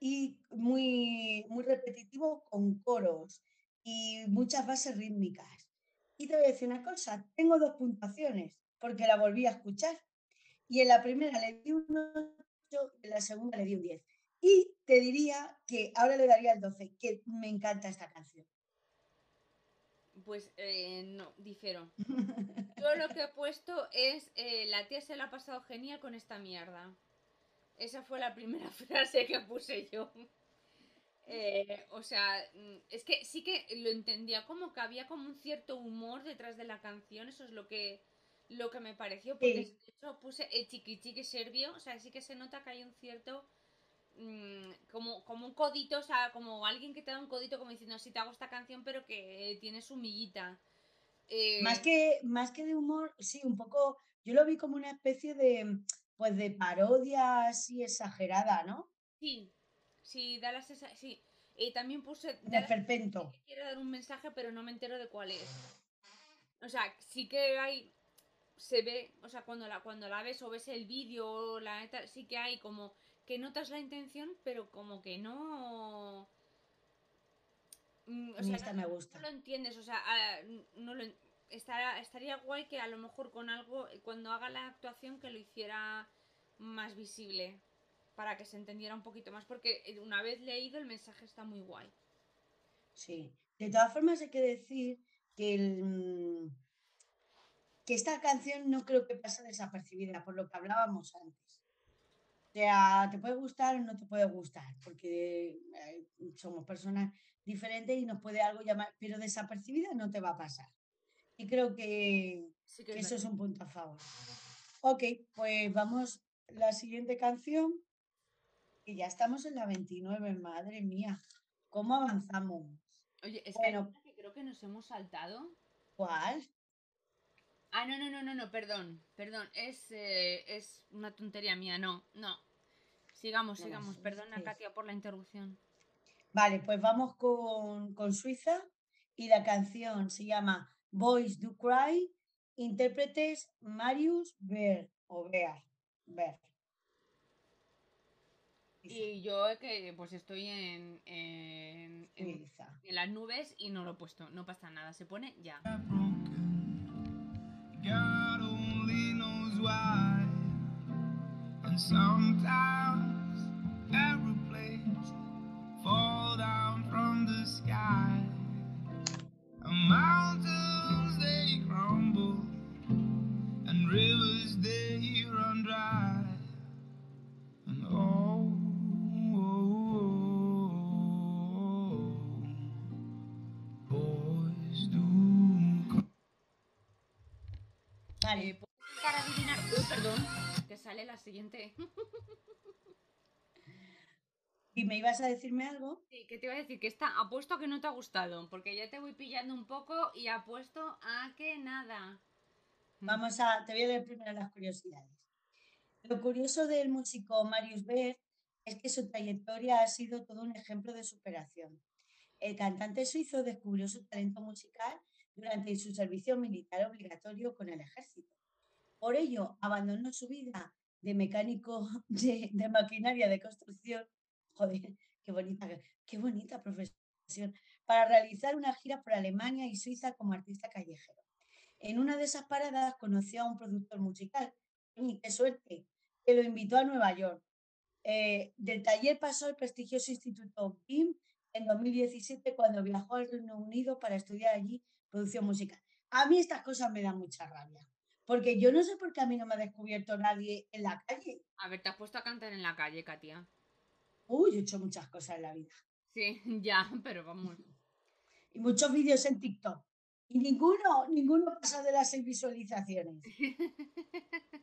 y muy, muy repetitivo con coros y muchas bases rítmicas. Y te voy a decir una cosa, tengo dos puntuaciones porque la volví a escuchar. Y en la primera le di un 8 y en la segunda le di un 10. Y te diría que ahora le daría el 12, que me encanta esta canción. Pues eh, no, difiero. Yo lo que he puesto es eh, la tía se la ha pasado genial con esta mierda. Esa fue la primera frase que puse yo. Eh, o sea, mm, es que sí que lo entendía como que había como un cierto humor detrás de la canción, eso es lo que lo que me pareció, porque Sí. de hecho puse el chiqui chiqui serbio, o sea, sí que se nota que hay un cierto mm, como, como un codito, o sea, como alguien que te da un codito como diciendo, sí te hago esta canción, pero que tiene su miguita. Eh, Más que, más que de humor, sí, un poco, yo lo vi como una especie de, pues de parodia así exagerada, ¿no? Sí, sí, da la sensa- sí. Y también puse De que quiere dar un mensaje, pero no me entero de cuál es. O sea, sí que hay, se ve, o sea, cuando la, cuando la ves o ves el vídeo, o la neta, sí que hay como que notas la intención, pero como que no... Mm, O sea, esta no- me gusta. No lo entiendes, o sea, ah, no lo estará, estaría guay que a lo mejor con algo, cuando haga la actuación, que lo hiciera más visible, para que se entendiera un poquito más, porque una vez leído el mensaje está muy guay. Sí. De todas formas, hay que decir que, el, mm, que esta canción no creo que pase desapercibida, por lo que hablábamos antes. O sea, te puede gustar o no te puede gustar, porque eh, somos personas diferentes y nos puede algo llamar, pero desapercibida no te va a pasar. Y creo que, Sí que que es eso es un punto a favor. Ok, pues vamos, la siguiente canción, y ya estamos en la 29, madre mía, ¿cómo avanzamos? Oye, es bueno. que creo que nos hemos saltado. ¿Cuál? Ah, no, no, no, no, no, perdón, perdón, es, eh, es una tontería mía, no, no. Sigamos, No, sigamos, perdona sí. Katia por la interrupción. Vale, pues vamos con, con Suiza y la canción se llama Boys Do Cry, intérpretes Marius Ver o Bear. Ver. Y yo que pues estoy en, en, en, en las nubes y no lo he puesto. No pasa nada, se pone ya. God only knows why. And sometimes aeroplanes fall down from the sky. And mountains they crumble. And rivers they run Vale, Eh, ¿Puedes intentar adivinar? Uy, perdón, que sale la siguiente. ¿y me ibas a decirme algo? Sí, ¿qué te iba a decir? Que esta apuesto a que no te ha gustado, porque ya te voy pillando un poco y apuesto a que nada. Vamos a, te voy a leer primero las curiosidades. Lo curioso del músico Marius Berg es que su trayectoria ha sido todo un ejemplo de superación. El cantante suizo descubrió su talento musical durante su servicio militar obligatorio con el ejército. Por ello, abandonó su vida de mecánico de, de maquinaria de construcción. Joder, qué bonita, qué bonita profesión. Para realizar una gira por Alemania y Suiza como artista callejero. En una de esas paradas conoció a un productor musical, y qué suerte, que lo invitó a Nueva York. Eh, del taller pasó al prestigioso instituto BIM en 2017 cuando viajó al Reino Unido para estudiar allí producción musical. A mí estas cosas me dan mucha rabia, porque yo no sé por qué a mí no me ha descubierto nadie en la calle. A ver, te has puesto a cantar en la calle, Katia. Uy, yo he hecho muchas cosas en la vida Sí, ya, pero vamos. y muchos vídeos en TikTok. Y ninguno, ninguno pasa de las seis visualizaciones.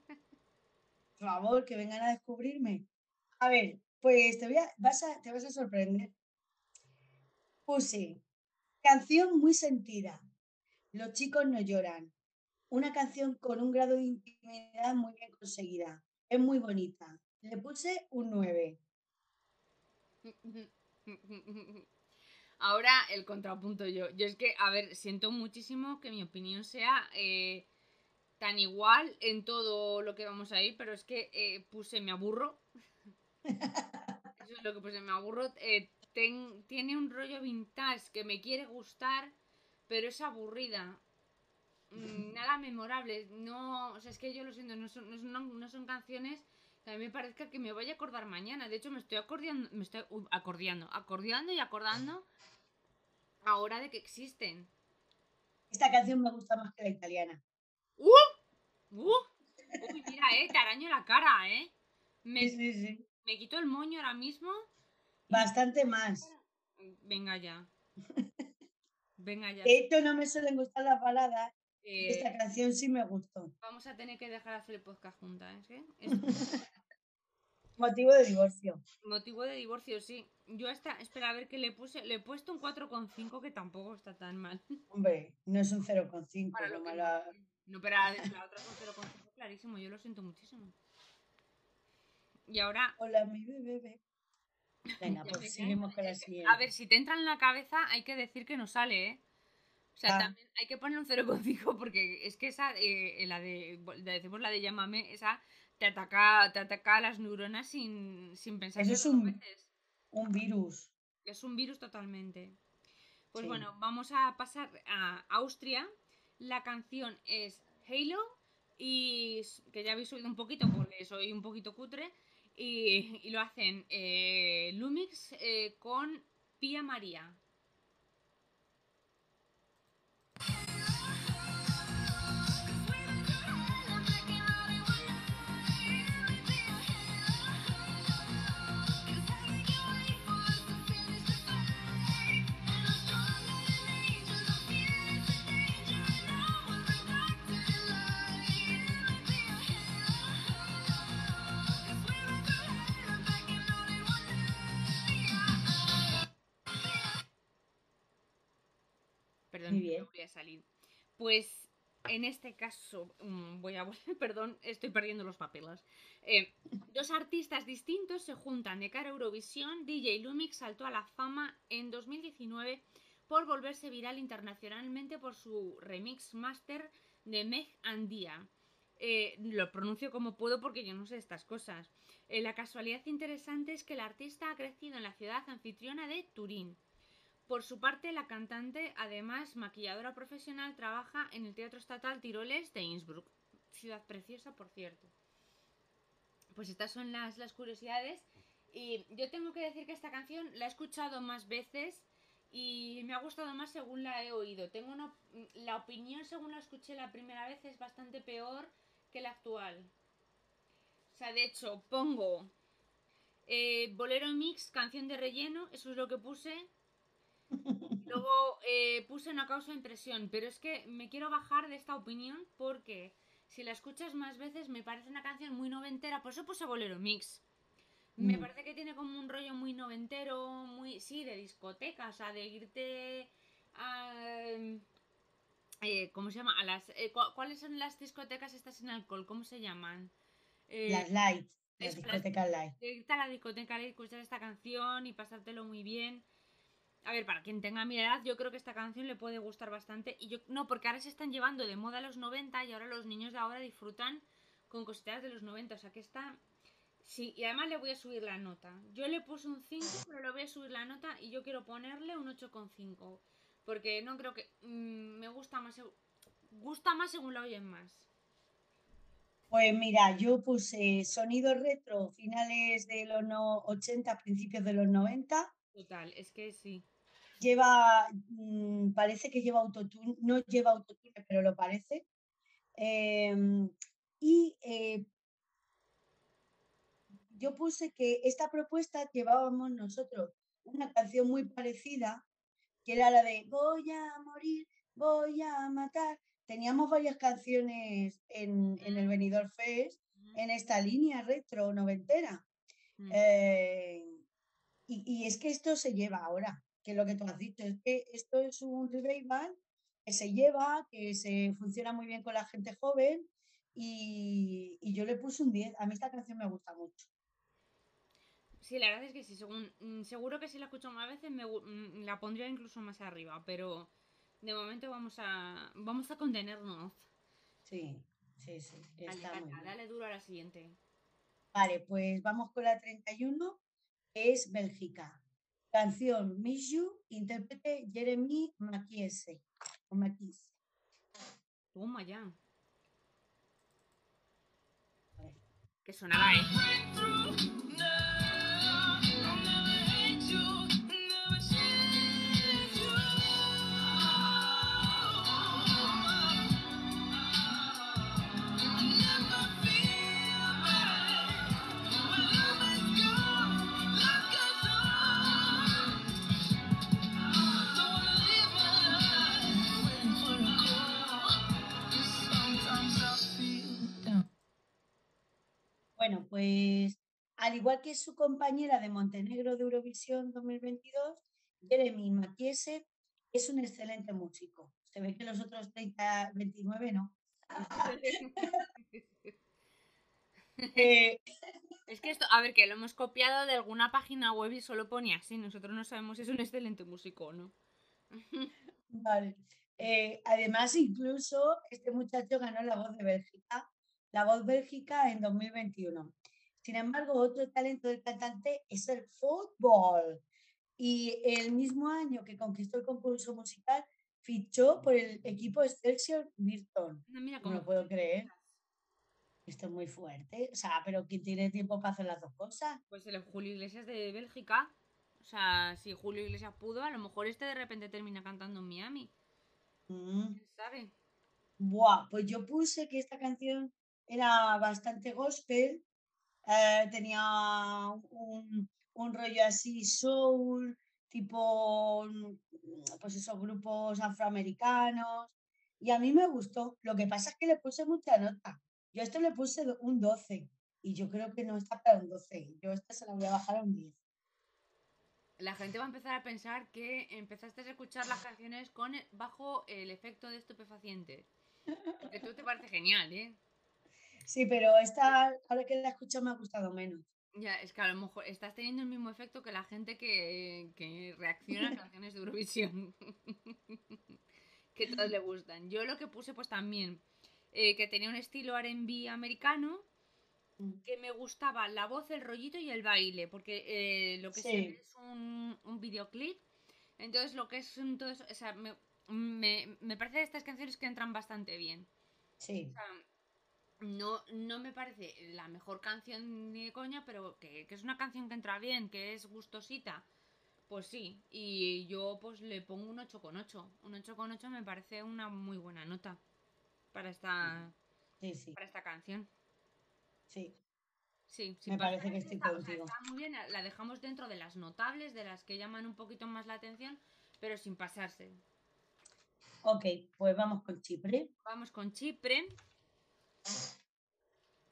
Por favor, que vengan a descubrirme. A ver, pues te, voy a- vas a, te vas a sorprender. Puse canción muy sentida. Los chicos no lloran. Una canción con un grado de intimidad muy bien conseguida. Es muy bonita. Le puse un 9. Ahora el contrapunto yo. Yo es que, a ver, siento muchísimo que mi opinión sea eh, tan igual en todo lo que vamos a ir, pero es que eh, puse me aburro. Eso es lo que puse, me aburro. Eh, ten- tiene un rollo vintage que me quiere gustar, pero es aburrida. Mm, Nada memorable. No, o sea, es que yo lo siento, no son, no son, no son canciones que a mí me parezca que me vaya a acordar mañana. De hecho, me estoy acordeando, me estoy acordeando, acordeando y acordando ahora de que existen. Esta canción me gusta más que la italiana. ¡Uh! Uy, mira, eh, te araño la cara, eh. Me, Sí, me quito el moño ahora mismo. Bastante más. Venga ya. Venga ya. Hecho, no me suelen gustar las baladas. Eh, Esta canción sí me gustó. vamos a tener que dejar de hacer el podcast juntas, ¿eh? Es Motivo de divorcio. motivo de divorcio, sí. Yo esta, espera a ver qué le puse. Le he puesto un 4,5 que tampoco está tan mal. Hombre, no es un 0,5. Para lo que la- No, pero la, la otra con 0,5 clarísimo, yo lo siento muchísimo. Y ahora, Hola, mi bebé. Venga, pues seguimos con la siguiente. a ver, si te entra en la cabeza, hay que decir que no sale, ¿eh? O sea, Ah. también hay que poner un 0,5 porque es que esa, eh, la de, de- decimos la de llámame, esa te ataca, te ataca a las neuronas sin, sin pensar Eso es un- veces. Un virus. Es un virus totalmente. Pues Sí. bueno, vamos a pasar a Austria. La canción es Halo y que ya habéis oído un poquito porque soy un poquito cutre y, y lo hacen eh, Lumix eh, con Pía María. Pues en este caso, mm, voy a perdón, estoy perdiendo los papeles. Eh, dos artistas distintos se juntan de cara a Eurovisión. DJ Lumix saltó a la fama en 2019 por volverse viral internacionalmente por su remix master de Meg and Dia. Eh, lo pronuncio como puedo porque yo no sé estas cosas. Eh, la casualidad interesante es que el artista ha crecido en la ciudad anfitriona de Turín. Por su parte, la cantante, además maquilladora profesional, trabaja en el Teatro Estatal Tiroles de Innsbruck. Ciudad preciosa, por cierto. Pues estas son las, las curiosidades. Y yo tengo que decir que esta canción la he escuchado más veces y me ha gustado más según la he oído. Tengo una, la opinión según la escuché la primera vez es bastante peor que la actual. O sea, de hecho, pongo eh, Bolero Mix, canción de relleno, eso es lo que puse. Luego eh, puse una causa de impresión, pero es que me quiero bajar de esta opinión porque si la escuchas más veces me parece una canción muy noventera, por eso puse Bolero Mix. Me Mm. parece que tiene como un rollo muy noventero, muy, sí, de discoteca, o sea, de irte a... eh, ¿Cómo se llama? A las, eh, cu- ¿Cuáles son las discotecas estas sin alcohol? ¿Cómo se llaman? Eh, Las light, las es- las- discotecas light. de irte a la discoteca y escuchar esta canción y pasártelo muy bien. A ver, para quien tenga mi edad, yo creo que esta canción le puede gustar bastante. Y yo, no, porque ahora se están llevando de moda los 90 y ahora los niños de ahora disfrutan con cositas de los 90. O sea que está. Sí, y además le voy a subir la nota. Yo le puse un 5, pero le voy a subir la nota y yo quiero ponerle un 8,5. Porque no creo que. mm, me gusta más. Gusta más según la oyen más. Pues mira, yo puse sonido retro finales de los no- 80, principios de los 90. Total, es que sí. Lleva, mm, parece que lleva autotune, no lleva autotune, pero lo parece. Em, y eh, yo puse que esta propuesta llevábamos nosotros una canción muy parecida, que era la de Voy a morir, voy a matar. Teníamos varias canciones en, en el Benidorm Fest en esta línea retro noventera. Mm. Eh, y, y es que esto se lleva ahora, que lo que tú has dicho, es que esto es un revival que se lleva, que se funciona muy bien con la gente joven y, y yo le puse un 10. A mí esta canción me gusta mucho. Sí, la verdad es que sí, según, mm, seguro que si la escucho más veces me, mm, la pondría incluso más arriba, pero de momento vamos a vamos a contenernos. Sí, sí, sí, Dale, muy dale duro a la siguiente. Vale, pues vamos con la 31, que es Bélgica. Canción Miss You, intérprete Jeremy Maquiese. O Maquis. Toma ya. Que sonaba, eh. Pues al igual que su compañera de Montenegro de Eurovisión 2022, Jeremy Maquiese es un excelente músico. Se ve que los otros 30, 29 no. Eh, Es que esto, a ver, que lo hemos copiado de alguna página web y solo pone así. Nosotros no sabemos si es un excelente músico o no. vale. Eh, además, incluso este muchacho ganó la voz de Bélgica, la voz Bélgica en 2021. Sin embargo, otro talento del cantante es el fútbol. Y el mismo año que conquistó el concurso musical, fichó por el equipo Excelsior Virton. No, mira No lo puedo creer. Esto es muy fuerte. O sea, pero ¿quién tiene tiempo para hacer las dos cosas? Pues el Julio Iglesias de Bélgica. O sea, si Julio Iglesias pudo, a lo mejor este de repente termina cantando en Miami. Mm. ¿Quién sabe? Buah, pues yo puse que esta canción era bastante gospel, eh, tenía un, un rollo así soul, tipo, mm, pues esos grupos afroamericanos, y a mí me gustó. Lo que pasa es que le puse mucha nota. Yo a esto le puse un 12, y yo creo que no está para un 12. Yo esta se la voy a bajar a un 10. La gente va a empezar a pensar que empezaste a escuchar las canciones con bajo el efecto de estupefacientes. Porque tú te parece genial, ¿eh? Sí, pero esta, ahora que la escucho, me ha gustado menos. Ya, es que a lo mejor estás teniendo el mismo efecto que la gente que, que reacciona a canciones de Eurovisión. que todos le gustan. Yo lo que puse pues también, eh, que tenía un estilo RB americano, Mm. que me gustaba la voz, el rollito y el baile, porque eh, lo que se Sí. ve es un, un videoclip. Entonces lo que es un- todo eso, o sea, me, me, me parece de estas canciones que entran bastante bien. Sí, O sea, no, no me parece la mejor canción ni de coña, pero que, que es una canción que entra bien, que es gustosita. Pues sí, y yo pues le pongo un 8,8. Un 8,8 me parece una muy buena nota para esta, sí, sí, para esta canción. sí. Sí, Me parece que estoy está- o sea, contigo. está muy bien, la dejamos dentro de las notables, de las que llaman un poquito más la atención, pero sin pasarse. Ok, pues vamos con Chipre. Vamos con Chipre.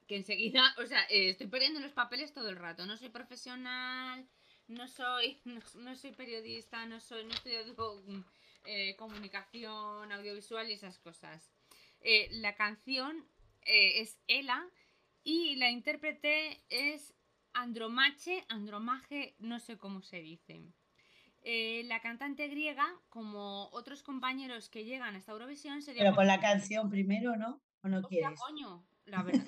Que enseguida, o sea, eh, estoy perdiendo los papeles todo el rato. No soy profesional, no soy, no, no soy periodista, no soy, no estoy estudiando eh, comunicación audiovisual y esas cosas. Eh, la canción eh, es Ela y la intérprete es Andromache, Andromaje, no sé cómo se dice. La cantante griega, como otros compañeros que llegan hasta Eurovisión, sería Pero con la canción primero, ¿no? ¿O no Hostia, quieres? coño, la verdad.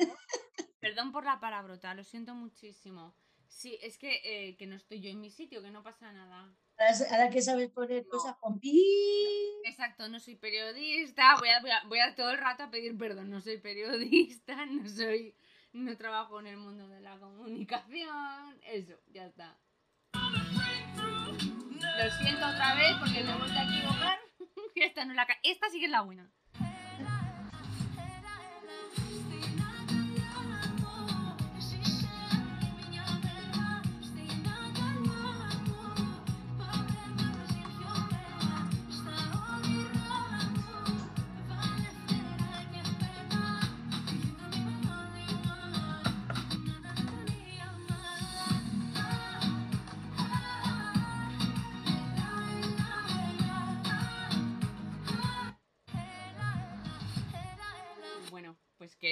Perdón por la palabrota, lo siento muchísimo. Sí, es que, eh, que no estoy yo en mi sitio, que no pasa nada. Ahora, que sabes poner No. cosas con pi. Exacto, no soy periodista, voy a, voy, a, voy a todo el rato a pedir perdón, no soy periodista, no soy, no trabajo en el mundo de la comunicación, eso, ya está. Lo siento otra vez porque me he vuelto a equivocar. Esta no es la esta sí que es la buena.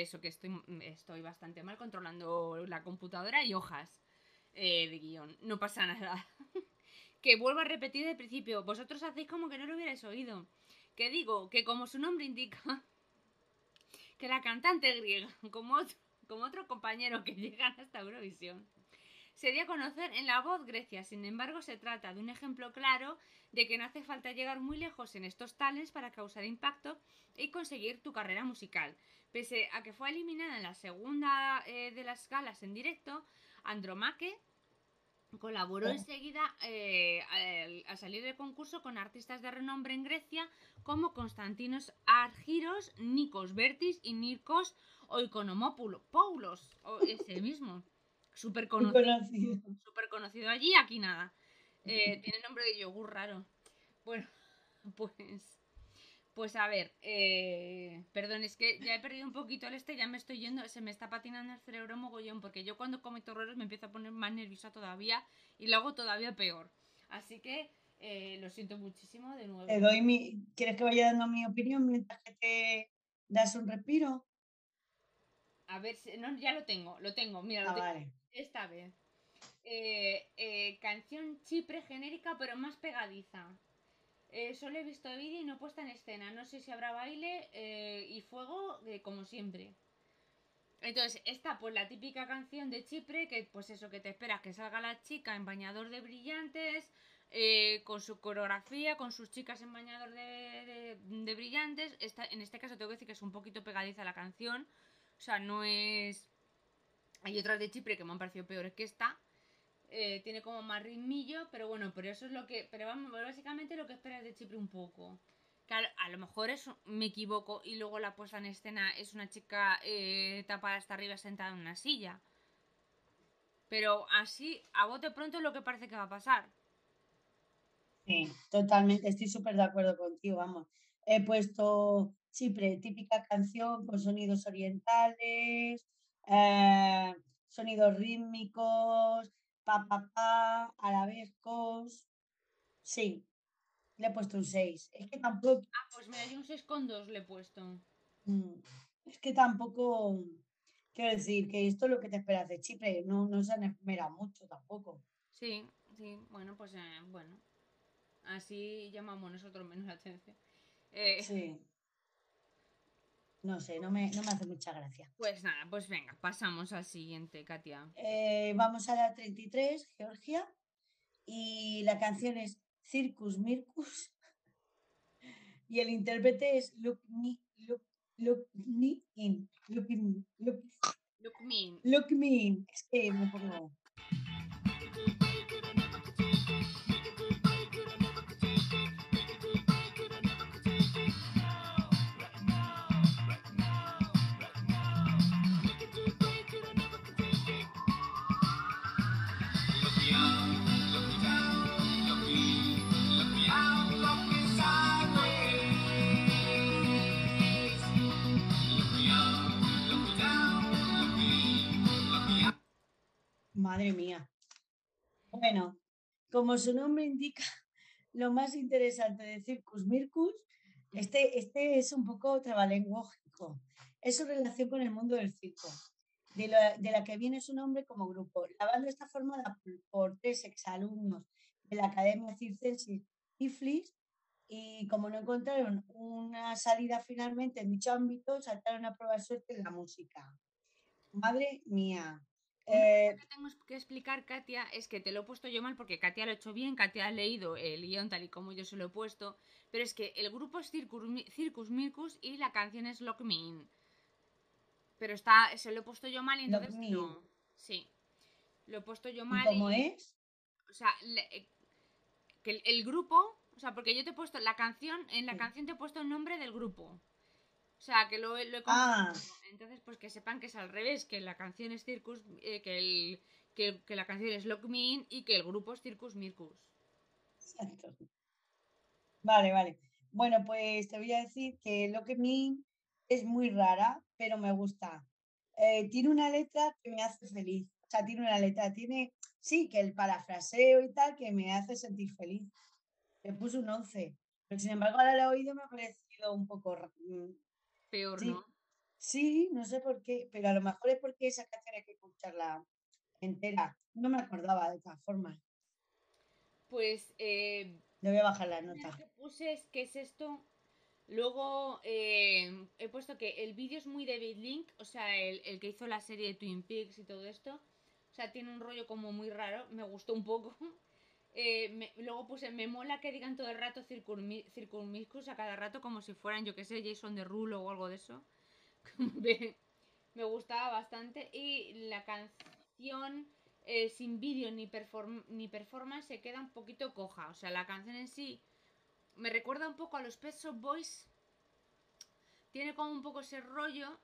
Eso, que estoy, estoy bastante mal controlando la computadora y hojas eh, de guion. No pasa nada. que vuelvo a repetir de principio. Vosotros hacéis como que no lo hubierais oído. Que digo que como su nombre indica, que la cantante griega, como otro, como otro compañero que llegan hasta Eurovisión, se dio a conocer en la voz Grecia. Sin embargo, se trata de un ejemplo claro de que no hace falta llegar muy lejos en estos talents para causar impacto y conseguir tu carrera musical. Pese a que fue eliminada en la segunda eh, de las galas en directo, Andromaque colaboró Oh. enseguida eh, al, al salir del concurso con artistas de renombre en Grecia como Constantinos Argiros, Nikos Bertis y Nikos Oikonomopoulos, Poulos, o ese mismo, súper conocido conocido. súper conocido allí, aquí nada. Eh, tiene nombre de yogur raro. Bueno, pues. Pues a ver, eh, perdón, es que ya he perdido un poquito el este, ya me estoy yendo, se me está patinando el cerebro mogollón, porque yo cuando cometo errores me empiezo a poner más nerviosa todavía y lo hago todavía peor. Así que eh, lo siento muchísimo de nuevo. Te doy mi. ¿Quieres que vaya dando mi opinión mientras que te das un respiro? A ver, no, ya lo tengo, lo tengo, mira, lo Ah, tengo. vale. Esta vez. Eh, eh, canción chipre genérica, pero más pegadiza. Eh, solo he visto vídeo y no puesta en escena. No sé si habrá baile y fuego, como siempre. Entonces, esta, pues la típica canción de Chipre, que pues eso, que te esperas que salga la chica en bañador de brillantes, con su coreografía, con sus chicas en bañador de brillantes. Esta, en este caso tengo que decir que es un poquito pegadiza la canción. O sea, no es... Hay otras de Chipre que me han parecido peores que esta. Eh, tiene como más ritmillo, pero bueno, pero eso es lo que. Pero vamos, básicamente lo que esperas de Chipre un poco. Que a, lo mejor es, me equivoco y luego la puesta en escena es una chica eh, tapada hasta arriba sentada en una silla. Pero así, a bote pronto es lo que parece que va a pasar. Sí, totalmente, estoy súper de acuerdo contigo, vamos. He puesto Chipre, típica canción con sonidos orientales, eh, sonidos rítmicos, pa, pa, pa, arabescos. Sí, le he puesto un 6. Es que tampoco, Ah, pues mira, yo un 6 con 2 le he puesto. mm, es que tampoco, Quiero decir que esto es lo que te esperas de Chipre, no, no se han esmerado mucho tampoco. Sí, sí, bueno, pues eh, bueno. Así llamamos nosotros menos la atención. Eh, Sí. No sé, no me, no me hace mucha gracia. Pues nada, pues venga, pasamos al siguiente, Katia. Eh, vamos a la 33, Georgia, y la canción es Circus Mircus, y el intérprete es Look Me, Look, Look Me In, Look, in- look, Look me. look Me In. Es que me pongo... como su nombre indica, lo más interesante de Circus Mircus, este, este es un poco trabalengógico. Es su relación con el mundo del circo, de la, de la que viene su nombre como grupo. La banda está formada por, por tres exalumnos de la Academia Circensis Tiflis y como no encontraron una salida finalmente en dicho ámbito, saltaron a probar suerte en la música. Madre mía. Eh, Lo que tengo que explicar, Katia, es que te lo he puesto yo mal porque Katia lo ha hecho bien, Katia ha leído el guion tal y como yo se lo he puesto, pero es que el grupo es Circus, Circus Mircus y la canción es Lock Me In. Pero está, se lo he puesto yo mal y Lock entonces Me no. Sí. Lo he puesto yo ¿y mal. cómo y- es? O sea, le- eh, que el, el grupo, o sea, porque yo te he puesto la canción, en la Sí. canción te he puesto el nombre del grupo. O sea, que lo, he- lo he Ah. Entonces, pues que sepan que es al revés, que la canción es Circus, eh, que, el, que, que la canción es Lock Me In y que el grupo es Circus Mircus. Exacto. Vale, vale. Bueno, pues te voy a decir que lo que me es muy rara, pero me gusta. Eh, tiene una letra que me hace feliz. O sea, tiene una letra, tiene, sí, que el parafraseo y tal, que me hace sentir feliz. Le puse un 11. Pero sin embargo, ahora la he oído me ha parecido un poco... Peor, Sí. ¿no? Sí, no sé por qué, pero a lo mejor es porque esa canción hay que escucharla entera. No me acordaba de todas formas. Pues eh, Le voy a bajar la Lo nota. que puse es que es esto. Luego eh, he puesto que el vídeo es muy David Link, o sea, el, el que hizo la serie de Twin Peaks y todo esto. O sea, tiene un rollo como muy raro, me gustó un poco. Eh, luego puse, me mola que digan todo el rato circunmi- circunmiscus a cada rato como si fueran, yo que sé, Jason Derulo o algo de eso. me, me gustaba bastante. Y la canción eh, sin vídeo ni, perform- ni performance se queda un poquito coja. O sea, la canción en sí me recuerda un poco a los Pet Shop Boys. Tiene como un poco ese rollo,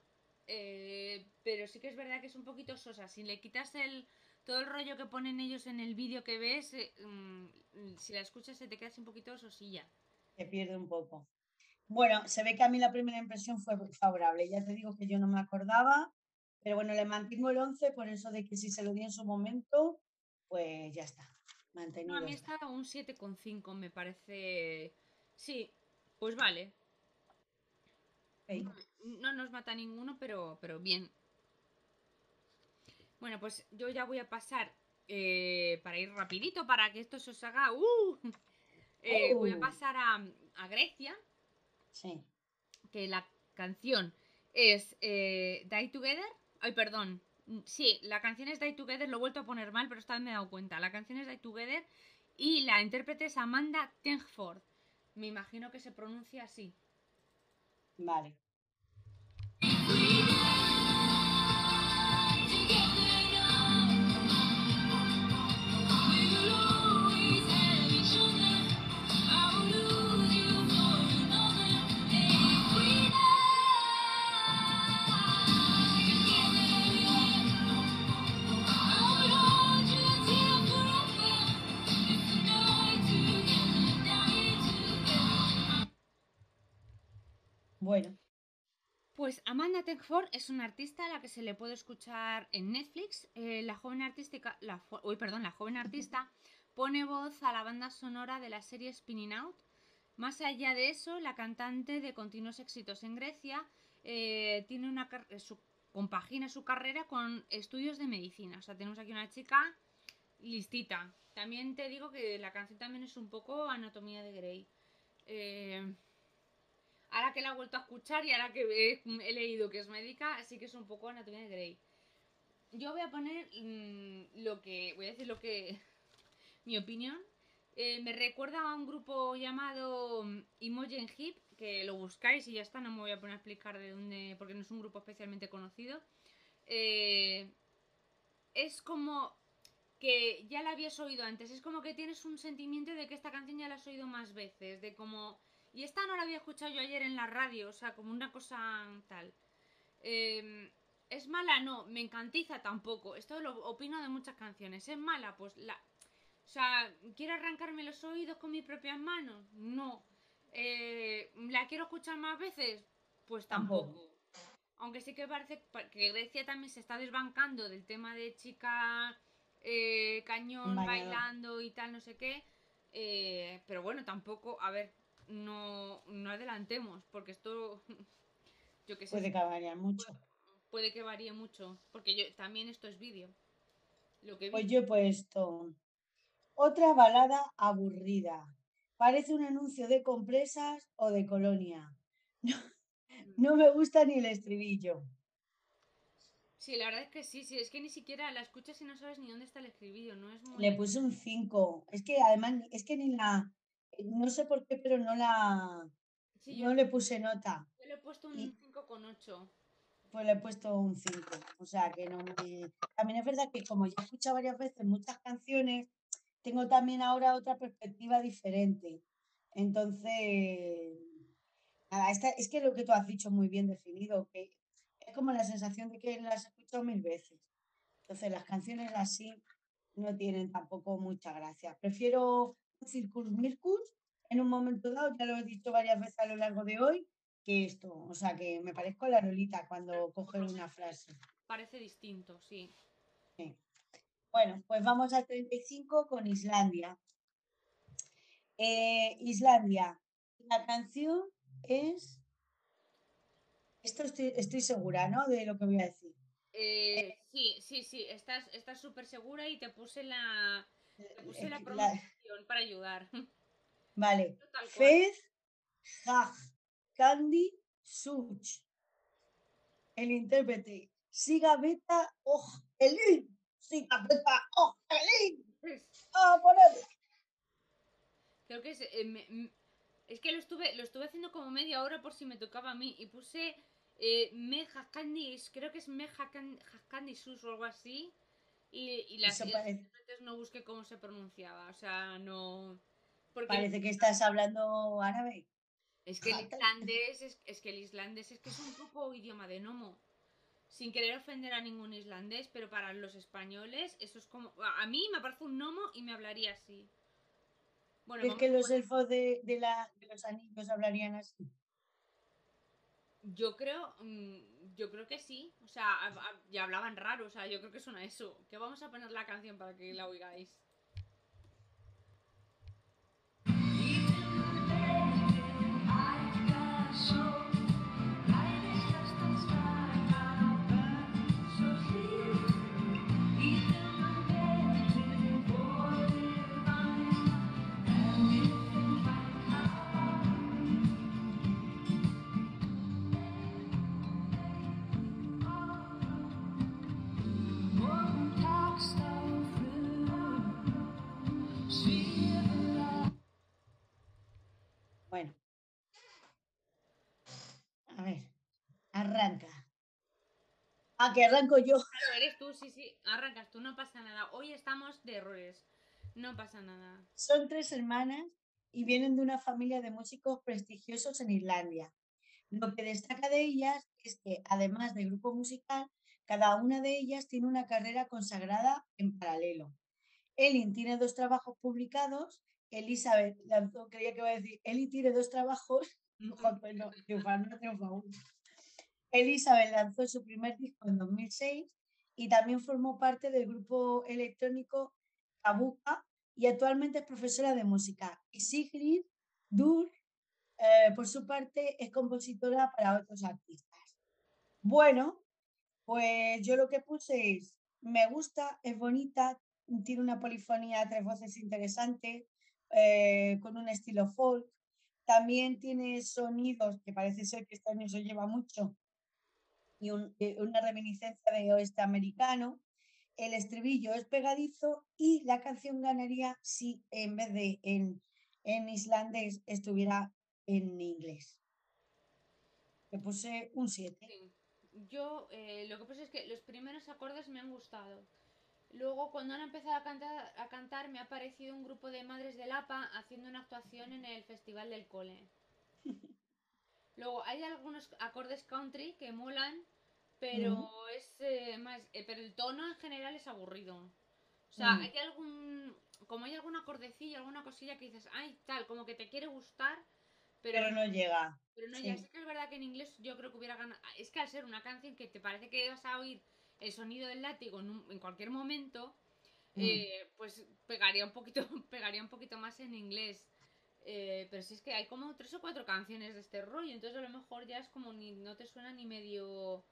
eh, pero sí que es verdad que es un poquito sosa. Si le quitas el todo el rollo que ponen ellos en el vídeo que ves, eh, mm, si la escuchas se te queda un poquito sosilla. Se pierde un poco. Bueno, se ve que a mí la primera impresión fue favorable. Ya te digo que yo no me acordaba, pero bueno, le mantengo el 11 por eso de que si se lo di en su momento, pues ya está. No, Mantenido. a mí está. un 7,5, me parece. Sí, pues vale. Ok. No nos mata ninguno, pero, pero bien. Bueno, pues yo ya voy a pasar eh, para ir rapidito, para que esto se os haga... ¡uh! Eh, Voy a pasar a, a Grecia, Sí. que la canción es eh, Die Together. Ay, perdón. Sí, la canción es Die Together, lo he vuelto a poner mal, pero esta vez me he dado cuenta. La canción es Die Together y la intérprete es Amanda Tengford. Me imagino que se pronuncia así. Vale. Pues Amanda Tengford es una artista a la que se le puede escuchar en Netflix. Eh, la joven artística, la, uy, perdón, la joven artista pone voz a la banda sonora de la serie Spinning Out. Más allá de eso, la cantante de continuos éxitos en Grecia eh, tiene una eh, su compagina su carrera con estudios de medicina. O sea, tenemos aquí una chica listita. También te digo que la canción también es un poco anatomía de Grey. Ahora que la he vuelto a escuchar y ahora que he, leído que es médica, sí que es un poco anatomía de Grey. Yo voy a poner mm, lo que. Voy a decir lo que. Mi opinión. Eh, me recuerda a un grupo llamado mm, Imogen Hip, que lo buscáis y ya está, no me voy a poner a explicar de dónde, porque no es un grupo especialmente conocido. Eh, es como que ya la habías oído antes, es como que tienes un sentimiento de que esta canción ya la has oído más veces, de como... Y esta no la había escuchado yo ayer en la radio, o sea, como una cosa tal. Eh, ¿Es mala? No. ¿Me encantiza? Tampoco. Esto lo opino de muchas canciones. ¿Es mala? Pues la... O sea, ¿quiero arrancarme los oídos con mis propias manos? No. Eh, ¿La quiero escuchar más veces? Pues tampoco. Tampoco. Aunque sí que parece pa- que Grecia también se está desbancando del tema de chica eh, cañón bailando y tal, no sé qué. Eh, pero bueno, tampoco, a ver, no, no adelantemos, porque esto, yo qué sé, Puede que variar mucho. puede que varíe mucho, porque yo también esto es vídeo. Lo que. Pues yo he puesto otra balada aburrida. Parece un anuncio de compresas o de colonia. No, no me gusta ni el estribillo. Sí, la verdad es que sí, sí, es que ni siquiera la escuchas y no sabes ni dónde está el escribillo, no es muy... Le puse un 5. Es que además, es que ni la. No sé por qué, pero no la. Sí, yo, No le puse nota. yo le he puesto un y- 5,8. Pues le he puesto un 5. O sea que no me. También es verdad que como ya he escuchado varias veces muchas canciones, tengo también ahora otra perspectiva diferente. Entonces, nada, esta, es que lo que tú has dicho muy bien definido, que es como la sensación de que las he escuchado mil veces. Entonces, las canciones así no tienen tampoco mucha gracia. Prefiero Circus Mircus en un momento dado, ya lo he dicho varias veces a lo largo de hoy, que esto. O sea, que me parezco a la Lolita cuando coge una frase. Parece distinto, sí. Bueno, pues vamos al 35 con Islandia. Eh, Islandia. La canción es. Esto estoy, estoy segura, ¿no? De lo que voy a decir. Eh, sí, sí, sí, estás estás súper segura y te puse la, te puse la La- para ayudar. vale. Fez, Haj, Candy, Such. El intérprete. Siga Beta, Oh, Elin. Siga Beta, Oh, Elin. A ponerla. Creo que es, eh, me- es que lo estuve, lo estuve haciendo como media hora por si me tocaba a mí y puse eh, Me Haskandi, creo que es Me Haskandi Sus o algo así. Y, y las parece- no busqué cómo se pronunciaba, o sea, no... Porque Parece que estás hablando árabe. es que el islandés es, es que el islandés es que es un poco idioma de gnomo. Sin querer ofender a ningún islandés, pero para los españoles eso es como... A mí me parece un gnomo y me hablaría así. Bueno, Es que los elfos de, de la, de los anillos hablarían así. Yo creo, mm, yo creo que sí. O sea, ya hablaban raro, o sea, yo creo que suena eso. Que vamos a poner la canción para que la oigáis. Ah, que arranco yo. Claro, eres tú, sí, sí. Arrancas tú, no pasa nada. Hoy estamos de errores. No pasa nada. Son tres hermanas y vienen de una familia de músicos prestigiosos en Islandia. Lo que destaca de ellas es que, además de grupo musical, cada una de ellas tiene una carrera consagrada en paralelo. Elin tiene dos trabajos publicados. Elizabeth lanzó, creía que iba a decir, Eli tiene dos trabajos. Pues no, triunfa, no triunfa uno. Elizabeth lanzó su primer disco en 2006 y también formó parte del grupo electrónico Kabuka y actualmente es profesora de música. Y Sigrid Dur, eh, por su parte, es compositora para otros artistas. Bueno, Pues yo lo que puse es, me gusta, es bonita, tiene una polifonía tres voces interesante, eh, con un estilo folk. También tiene sonidos que parece ser que este año se lleva mucho y un- eh, una reminiscencia de oeste americano. El estribillo es pegadizo y la canción ganaría si en vez de en, en islandés estuviera en inglés. Le puse un 7. Sí. Yo, eh, lo que pasa es que los primeros acordes me han gustado. Luego, cuando han empezado a cantar, a cantar, me ha parecido un grupo de madres del APA haciendo una actuación en el Festival del Cole. Luego, hay algunos acordes country que molan, pero es eh, más. eh, pero el tono en general es aburrido. O sea, Mm. hay algún. Como hay algún acordecillo, alguna cosilla que dices, ay, tal, como que te quiere gustar, pero, Pero no llega. pero no, sí. ya sé que es verdad que en inglés yo creo que hubiera ganado. Es que al ser una canción que te parece que vas a oír el sonido del látigo en, un- en cualquier momento, Mm. eh, pues pegaría un poquito, pegaría un poquito más en inglés. Eh, pero si es que hay como tres o cuatro canciones de este rollo, entonces a lo mejor ya es como ni no te suena ni medio.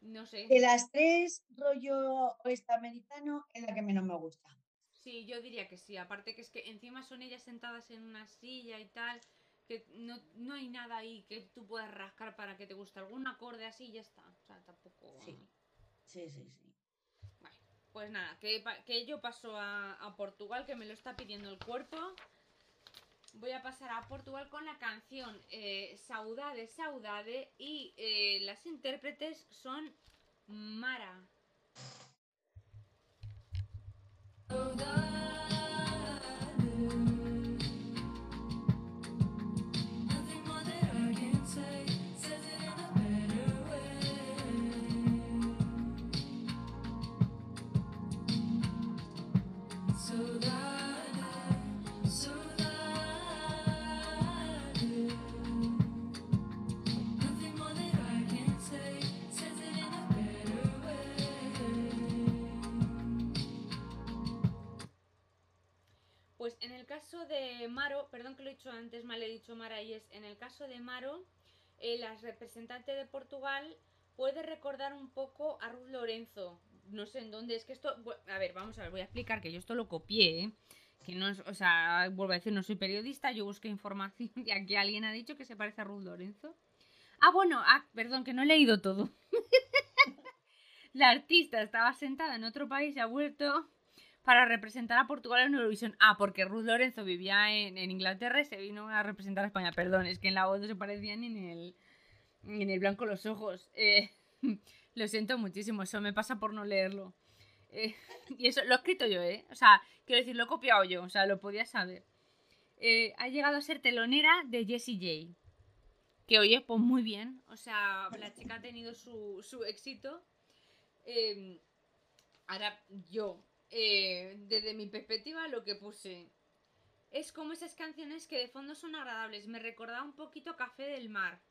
No sé. De las tres, rollo oeste americano es la que menos me gusta. Sí, yo diría que sí. Aparte que es que encima son ellas sentadas en una silla y tal, que no, no hay nada ahí que tú puedas rascar para que te guste algún acorde así y ya está. O sea, tampoco... Sí. Sí, sí, sí. Bueno, pues nada, que, que yo paso a, a Portugal, que me lo está pidiendo el cuerpo. Voy a pasar a Portugal con la canción eh, Saudade, Saudade y eh, las intérpretes son Mara. De Maro, perdón que lo he dicho antes, mal he dicho Mara, y es en el caso de Maro, eh, la representante de Portugal puede recordar un poco a Ruth Lorenzo. No sé en dónde, es que esto. A ver, vamos a ver, voy a explicar que yo esto lo copié, ¿eh? Que no o sea, vuelvo a decir, no soy periodista, yo busqué información y aquí alguien ha dicho que se parece a Ruth Lorenzo. Ah, bueno, ah, perdón, que no he leído todo. la artista estaba sentada en otro país y ha vuelto para representar a Portugal en Eurovisión. Ah, porque Ruth Lorenzo vivía en, en Inglaterra y se vino a representar a España. Perdón, es que en la voz no se parecían en el, en el blanco los ojos. Eh, lo siento muchísimo, eso me pasa por no leerlo. Eh, y eso lo he escrito yo, ¿eh? O sea, quiero decir, lo he copiado yo, o sea, lo podía saber. Eh, ha llegado a ser telonera de Jessie J. Que oye, pues muy bien. O sea, la chica ha tenido su, su éxito. Ahora yo, eh, desde mi perspectiva, lo que puse es como esas canciones que de fondo son agradables. Me recordaba un poquito a Café del Mar.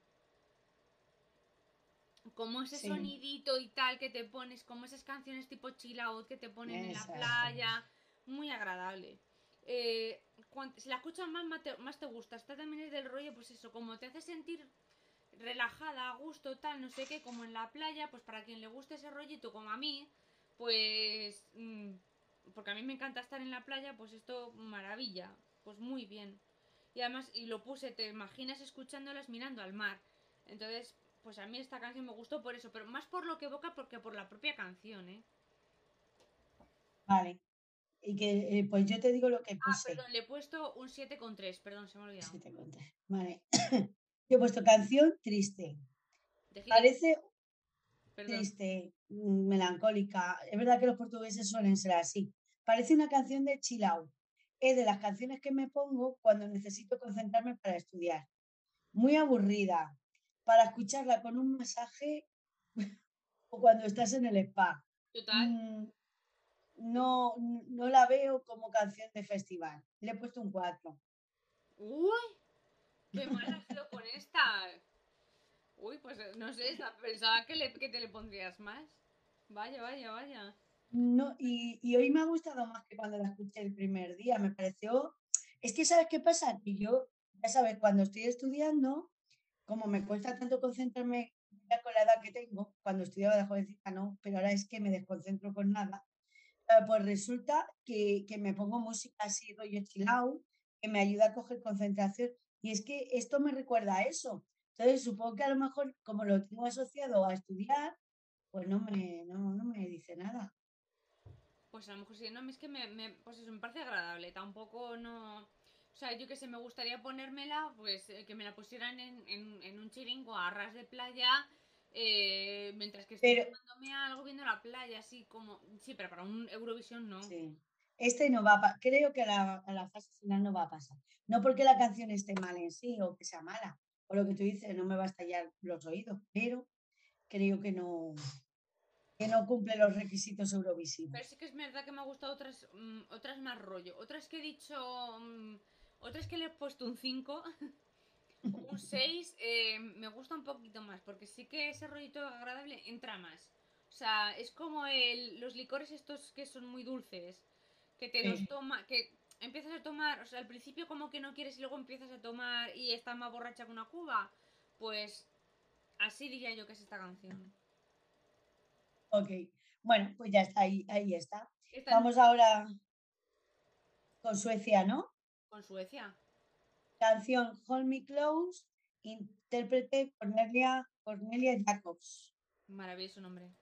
Como ese Sí. sonidito y tal que te pones, como esas canciones tipo chill out que te ponen en la playa. Muy agradable. Eh, si la escuchas más, más te, más te gusta. Esta también es del rollo, pues eso, como te hace sentir relajada, a gusto, tal, no sé qué, como en la playa, pues para quien le guste ese rollito como a mí, pues... mm, porque a mí me encanta estar en la playa, pues esto maravilla, pues muy bien. Y además, y lo puse, te imaginas escuchándolas mirando al mar. Entonces, pues a mí esta canción me gustó por eso, pero más por lo que evoca porque por la propia canción, ¿eh? Vale. Y que, eh, pues yo te digo lo que Ah, puse. perdón, le he puesto un 7,3, perdón, se me ha olvidado. Sí, te conté. Vale. Yo he puesto canción triste. Parece perdón. triste, mm, melancólica. Es verdad que los portugueses suelen ser así. Parece una canción de chill out. Es de las canciones que me pongo cuando necesito concentrarme para estudiar. Muy aburrida. Para escucharla con un masaje o cuando estás en el spa. Total. Mm, No, no la veo como canción de festival. Le he puesto un 4. Uy, qué mal has con esta. Uy, pues eh, no sé, pensaba que, te le pondrías más. Vaya, vaya, vaya. No, y, hoy me ha gustado más que cuando la escuché el primer día. Me pareció. Es que, ¿sabes qué pasa? Que yo, ya sabes, cuando estoy estudiando, como me cuesta tanto concentrarme ya con la edad que tengo, cuando estudiaba de jovencita no, pero ahora es que me desconcentro con nada, eh, pues resulta que, que me pongo música así rollo chill que me ayuda a coger concentración. Y es que esto me recuerda a eso. Entonces supongo que a lo mejor, como lo tengo asociado a estudiar, pues no me, no, no me dice nada. Pues a lo mejor sí, no, es que me, me- pues eso, me parece agradable, tampoco no... O sea, yo que sé, me gustaría ponérmela, pues eh, que me la pusieran en, en, en un chiringo a ras de playa, eh, mientras que estoy Pero- tomándome algo viendo la playa, así como... Sí, pero para un Eurovisión no. Sí. Este no va a creo que a la, a la fase final no va a pasar. No porque la canción esté mal en sí o que sea mala, o lo que tú dices, no me va a estallar los oídos, pero creo que no, que no cumple los requisitos eurovisivos. Pero sí que es verdad que me ha gustado otras, mm, otras más rollo. Otras que he dicho. mm, otras que le he puesto un 5. un 6. me gusta un poquito más. Porque sí que ese rollito agradable entra más. O sea, es como el, los licores estos que son muy dulces. Que te Sí. los toma. Que a tomar. O sea, al principio como que no quieres y luego empiezas a tomar y estás más borracha que una cuba. Pues. Así diría yo que es esta canción. Ok, bueno, pues ya está, ahí, ahí está. Esta Vamos ahora con Suecia, ¿no? con Suecia. Canción Hold Me Close, intérprete Cornelia, Cornelia Jacobs. Maravilloso nombre.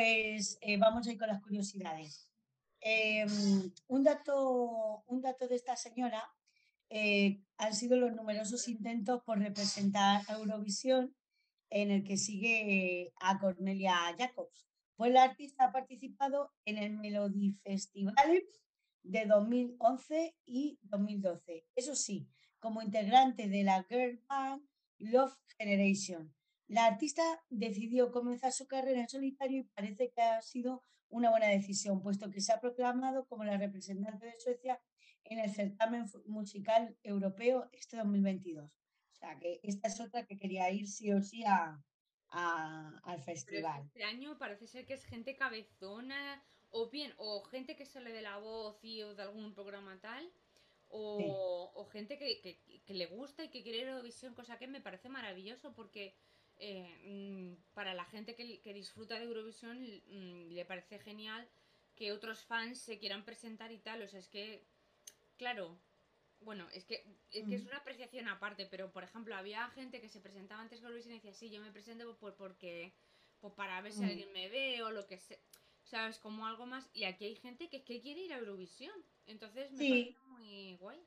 Pues eh, vamos a ir con las curiosidades. Em, un, dato, un dato de esta señora eh, han sido los numerosos intentos por representar a Eurovisión en el que sigue a Cornelia Jacobs. Pues la artista ha participado en el Melody Festival de 2011 y 2012. Eso sí, como integrante de la girl band Love Generation. La artista decidió comenzar su carrera en solitario y parece que ha sido una buena decisión, puesto que se ha proclamado como la representante de Suecia en el certamen musical europeo este 2022. O sea que esta es otra que quería ir sí o sí a, a- al festival. este año parece ser que es gente cabezona, o bien, o gente que sale de la voz y o de algún programa tal, o, o gente que, que- que le gusta y que quiere Eurovisión, cosa que me parece maravilloso porque eh, mm, para la gente que, que disfruta de Eurovisión mm, le parece genial que otros fans se quieran presentar y tal. O sea, es que, claro, bueno, es que, es que es Mm. una apreciación aparte, pero por ejemplo, había gente que se presentaba antes que Eurovisión y decía, sí, yo me presento pues porque, pues para ver si alguien me ve o lo que sea. ¿Sabes? Como algo más. Y aquí hay gente que, que quiere ir a Eurovisión. Entonces me Sí. parece muy guay.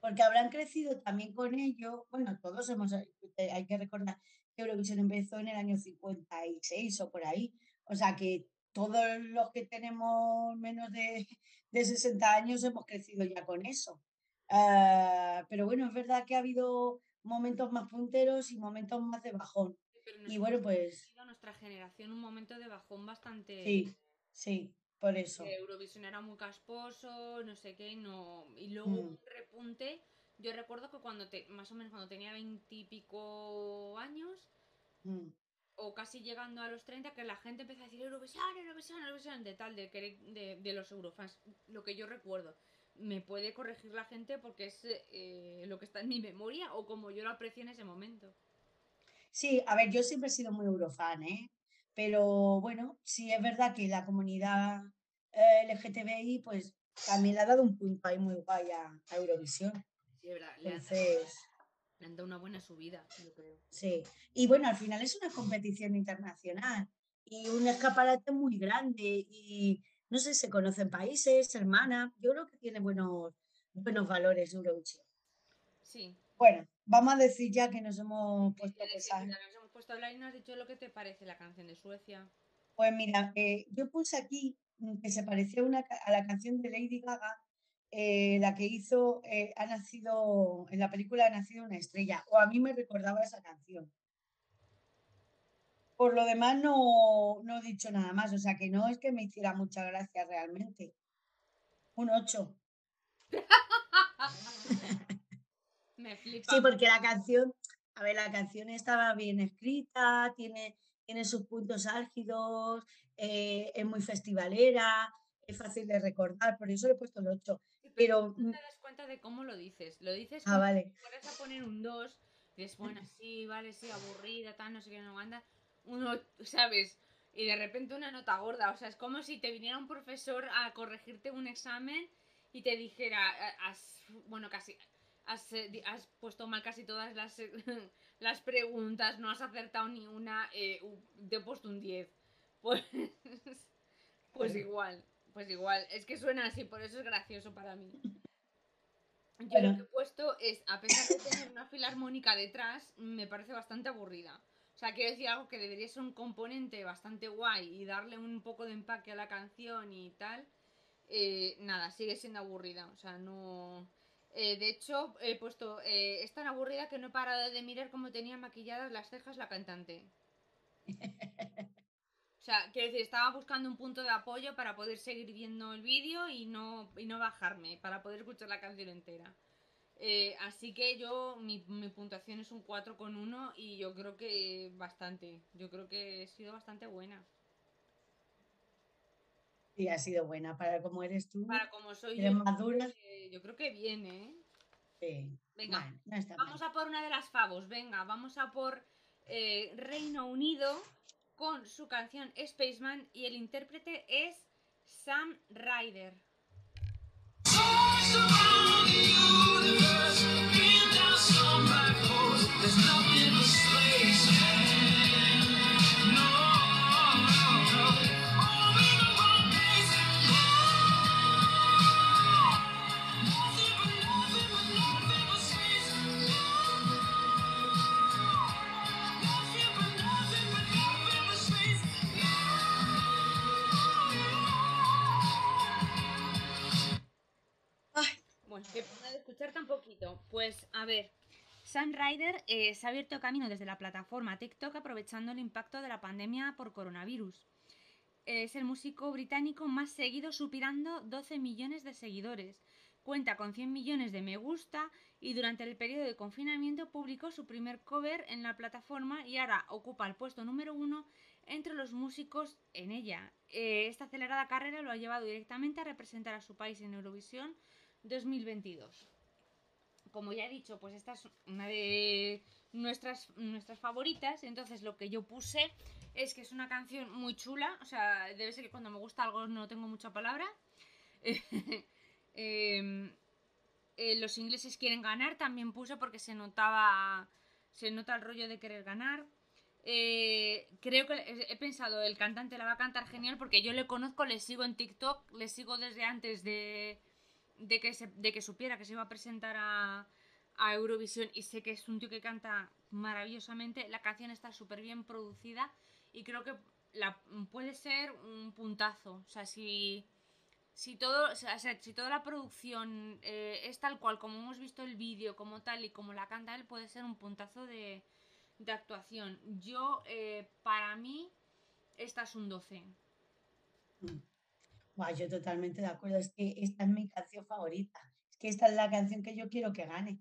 porque habrán crecido también con ello. Bueno, todos hemos, hay que recordar Eurovisión empezó en el año 56 o por ahí. O sea que todos los que tenemos menos de, de 60 años hemos crecido ya con eso. Ah, pero bueno, es verdad que ha habido momentos más punteros y momentos más de bajón. Y bueno, pues vivido nuestra generación un momento de bajón bastante. sí, sí, por eso. Eurovisión era muy casposo, no sé qué, y no. Y luego Mm. un repunte. Yo recuerdo que cuando te, más o menos cuando tenía veintipico años, Mm. o casi llegando a los 30, que la gente empezó a decir Eurovisión, Eurovisión, Eurovisión, de tal, de, de, de los Eurofans. Lo que yo recuerdo. Me puede corregir la gente porque es eh, lo que está en mi memoria o como yo lo aprecié en ese momento. Sí, a ver, yo siempre he sido muy eurofan, ¿eh? Pero bueno, sí es verdad que la comunidad eh, LGTBI pues también le ha dado un punto ahí muy guay a, a Eurovisión. Sí, es verdad, le Entonces, le han dado una buena subida, yo creo. sí. Y bueno, al final es una competición internacional y un escaparate muy grande y no sé, se conocen países, hermanas. Yo creo que tiene buenos, buenos valores Eurovisión. Sí. Bueno, vamos a decir ya que nos hemos puesto pesadas. mira, nos hemos puesto a hablar y no has dicho lo que te parece la canción de Suecia. Pues mira, eh, yo puse aquí que se parecía a, una a la canción de Lady Gaga, eh, la que hizo, eh, ha nacido, en la película ha nacido una estrella, o a mí me recordaba esa canción. Por lo demás no, no he dicho nada más, o sea que no es que me hiciera mucha gracia realmente. Un 8. Me flipa. Sí, porque la canción, a ver, la canción estaba bien escrita, tiene, tiene sus puntos álgidos, eh, es muy festivalera, es fácil de recordar, por eso le he puesto el 8. Pero, no mm, te das cuenta de cómo lo dices. Lo dices ah, vale. si fueras a poner un 2. Dices, bueno, sí, vale, sí, aburrida, tal, no sé qué, no anda. Uno, ¿sabes? Y de repente una nota gorda. O sea, es como si te viniera un profesor a corregirte un examen y te dijera, "Ah, has, bueno, casi, has, eh, has puesto mal casi todas las, las preguntas, no has acertado ni una, eh, te he puesto un 10. Pues, pues igual, pues igual. Es que suena así, por eso es gracioso para mí. Yo lo que he puesto es, a pesar de tener una fila armónica detrás, me parece bastante aburrida. O sea, quiero decir algo que debería ser un componente bastante guay y darle un poco de empaque a la canción y tal. eh, nada, sigue siendo aburrida. O sea, no. eh, de hecho, he puesto. eh, es tan aburrida que no he parado de mirar cómo tenía maquilladas las cejas la cantante. O sea, quiero decir, estaba buscando un punto de apoyo para poder seguir viendo el vídeo y no, y no bajarme, para poder escuchar la canción entera. Eh, así que yo, mi, mi puntuación es un 4,1 y yo creo que bastante. Yo creo que he sido bastante buena. Sí, ha sido buena para como eres tú. Para como soy Eres yo, más dura. eh, yo creo que viene, ¿eh? Sí. Venga, Bueno, no está Vamos mal. a por una de las favos, venga, vamos a por eh, Reino Unido su canción Spaceman y el intérprete es Sam Ryder. Pues a ver, Sam Ryder eh, se ha abierto camino desde la plataforma TikTok aprovechando el impacto de la pandemia por coronavirus. Es el músico británico más seguido, superando 12 millones de seguidores. Cuenta con 100 millones de me gusta y durante el periodo de confinamiento publicó su primer cover en la plataforma y ahora ocupa el puesto número uno entre los músicos en ella. Eh, esta acelerada carrera lo ha llevado directamente a representar a su país en Eurovisión 2022. Como ya he dicho, pues esta es una de nuestras, nuestras favoritas. Entonces lo que yo puse es que es una canción muy chula. O sea, debe ser que cuando me gusta algo no tengo mucha palabra. Em, eh, los ingleses quieren ganar, también puse porque se notaba. Se nota el rollo de querer ganar. Eh, creo que he he pensado, el cantante la va a cantar genial porque yo le conozco, le sigo en TikTok, le sigo desde antes de, de, que, se- de que supiera que se iba a presentar a, a Eurovisión y sé que es un tío que canta maravillosamente. La canción está súper bien producida y creo que la, puede ser un puntazo. O sea, si, si, todo, o sea, si toda la producción eh, es tal cual como hemos visto el vídeo, como tal y como la canta él, puede ser un puntazo de, de actuación. Yo, eh, para mí, esta es un 12. Buah, yo totalmente de acuerdo. Es que esta es mi canción favorita. Es que esta es la canción que yo quiero que gane.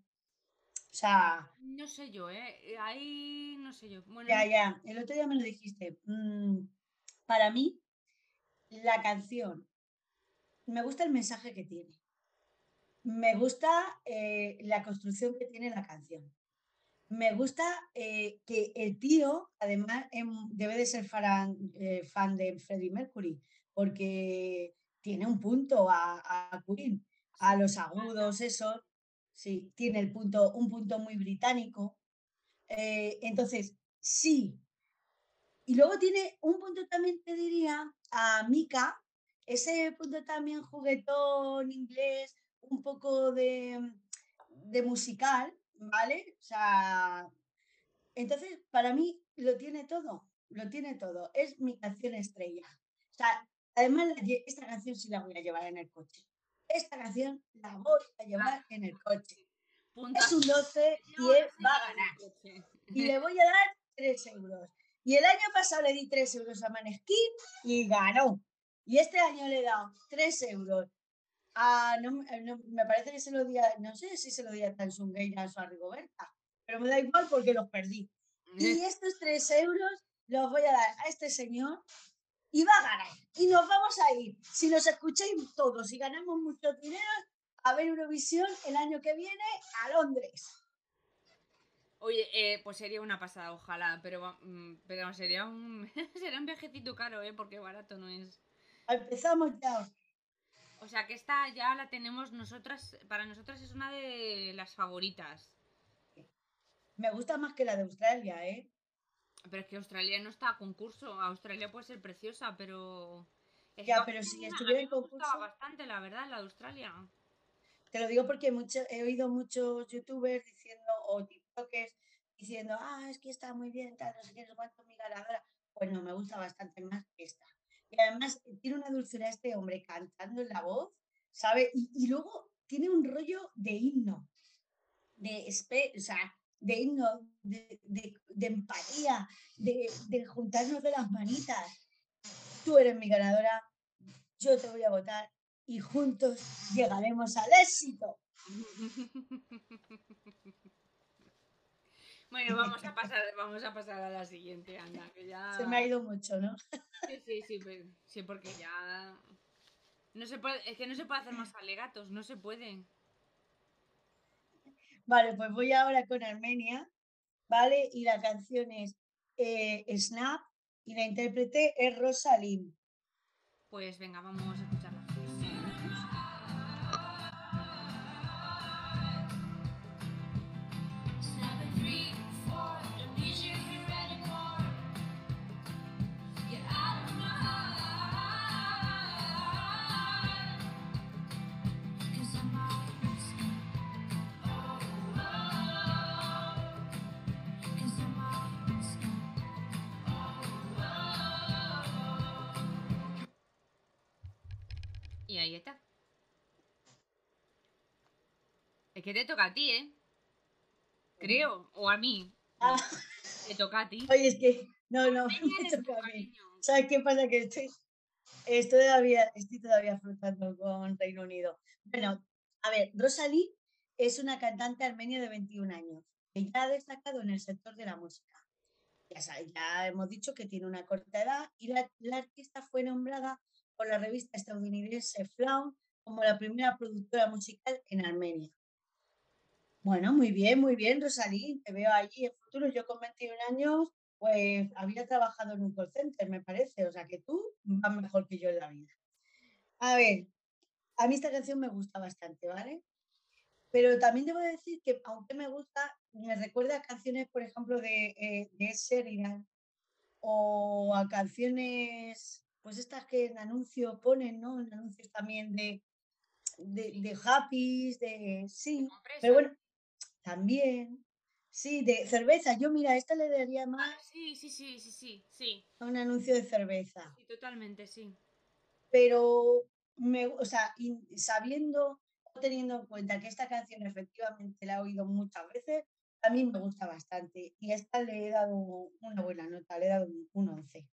O sea, No sé yo, ¿eh? Ahí no sé yo. Bueno, ya, ya. El otro día me lo dijiste. Mm, para mí, la canción, me gusta el mensaje que tiene. Me gusta eh, la construcción que tiene la canción. Me gusta eh, que el tío, además, em, debe de ser fan, eh, fan de Freddie Mercury, porque tiene un punto a, a Queen, a los agudos, eso, sí, tiene el punto, un punto muy británico. Eh, entonces, sí. Y luego tiene un punto también, te diría, a Mika, ese punto también juguetón inglés, un poco de, de musical, ¿vale? O sea, entonces para mí lo tiene todo, lo tiene todo. Es mi canción estrella. O sea, además esta canción sí la voy a llevar en el coche. esta canción la voy a llevar en el coche. Punta. Es un 12 y él va a ganar. Y le voy a dar 3 euros. Y el año pasado le di 3 euros a Maneskin y ganó. Y este año le he dado 3 euros. A, no, me- no- me parece que se lo di a, no sé si se lo di a Tansungueiras o a Rigoberta, pero me da igual porque los perdí. Y estos 3 euros los voy a dar a este señor y va a ganar. Y nos vamos a ir. Si los escucháis todos y ganamos mucho dinero, a ver Eurovisión el año que viene a Londres. Oye, eh, pues sería una pasada, ojalá, pero, mm, pero sería un sería un viajecito caro, ¿eh? Porque barato no es. Empezamos ya. O sea que esta ya la tenemos nosotras, para nosotras es una de las favoritas. Me gusta más que la de Australia, ¿eh? Pero es que Australia no está a concurso. Australia puede ser preciosa, pero. es Ya, pero si estuviera en concurso- bastante, la verdad, la de Australia. Te lo digo porque mucho- he oído muchos youtubers diciendo, o tiktokers diciendo, ah, es que está muy bien, tal, no sé qué, no cuánto, mi ganadora. Pues no, me gusta bastante más que esta. Y además tiene una dulzura este hombre cantando en la voz, ¿sabe? Y, y luego tiene un rollo de himno, de, espe- o sea, de himno, de, de- de empatía, de, de juntarnos de las manitas. Tú eres mi ganadora, yo te voy a votar y juntos llegaremos al éxito. Bueno, vamos a pasar, vamos a pasar a la siguiente, anda, que ya. Se me ha ido mucho, ¿no? Sí, sí, sí, sí, porque ya. No se puede, es que no se puede hacer más alegatos, no se puede. Vale, pues voy ahora con Armenia, ¿vale? Y la canción es eh, Snap y la intérprete es Rosalim. Pues venga, vamos a escucharla. Es que te toca a ti, ¿eh? Creo, o a mí. Ah, Te toca a ti. oye, es que no, no, me toca a mí. ¿Sabes qué pasa? Que estoy, estoy todavía, estoy todavía flotando con Reino Unido. Bueno, a ver, Rosalie es una cantante armenia de 21 años que ya ha destacado en el sector de la música. Ya, sa- ya hemos dicho que tiene una corta edad y la, la artista fue nombrada por la revista estadounidense Flaum como la primera productora musical en Armenia. Bueno, muy bien, muy bien, Rosalí. Te veo allí en futuro. Yo con 21 años, pues había trabajado en un call center, me parece. O sea que tú vas mejor que yo en la vida. A ver, a mí esta canción me gusta bastante, ¿vale? Pero también debo decir que, aunque me gusta, me recuerda a canciones, por ejemplo, de, eh, de Sheridan o a canciones, pues estas que en anuncio ponen, ¿no? En anuncios también de, de, de Happy, de... Sí, pero bueno, también, sí, de cerveza. Yo, mira, esta le daría Ah, más sí, sí, sí, sí, sí, sí. a un anuncio de cerveza. Sí, totalmente, sí. Pero, me, o sea, sabiendo o teniendo en cuenta que esta canción efectivamente la he oído muchas veces, a mí me gusta bastante. Y a esta le he dado una buena nota, le he dado un, un 11.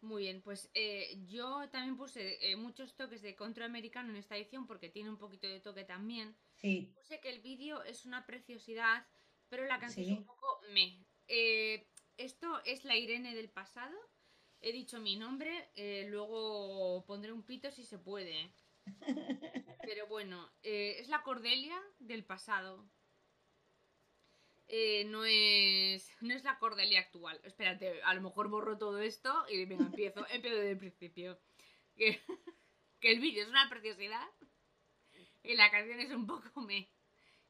Muy bien, pues eh, yo también puse eh, muchos toques de contraamericano en esta edición porque tiene un poquito de toque también. Sí, Puse que el vídeo es una preciosidad, pero la canción es un poco me. Eh, esto es la Irene del pasado. He dicho mi nombre, eh, luego pondré un pito si se puede. Pero bueno, eh, es la Cordelia del pasado. Eh, no es no es la Cordelia actual. Espérate, a lo mejor borro todo esto y venga, empiezo, empiezo desde el principio. Que, que el vídeo es una preciosidad y la canción es un poco me.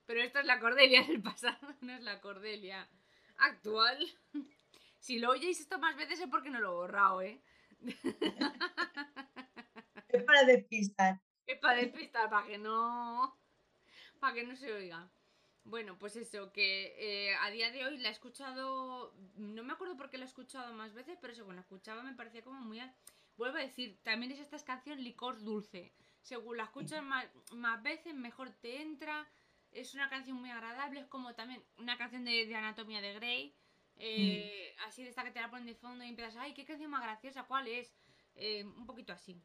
Pero esto es la Cordelia del pasado, no es la Cordelia actual. Si lo oyéis esto más veces es porque no lo he borrado, ¿eh? es para despistar. Es para despistar, para que no. Para que no se oiga. Bueno, pues eso, que eh, a día de hoy la he escuchado. No me acuerdo por qué la he escuchado más veces, pero según la escuchaba me parecía como muy. a- Vuelvo a decir, también es esta canción licor dulce. según la escuchas más, más veces, mejor te entra. Es una canción muy agradable, es como también una canción de, de Anatomía de Grey. eh, Así de esta que te la ponen de fondo y empiezas, ay, qué canción más graciosa, ¿cuál es? Eh, un poquito así.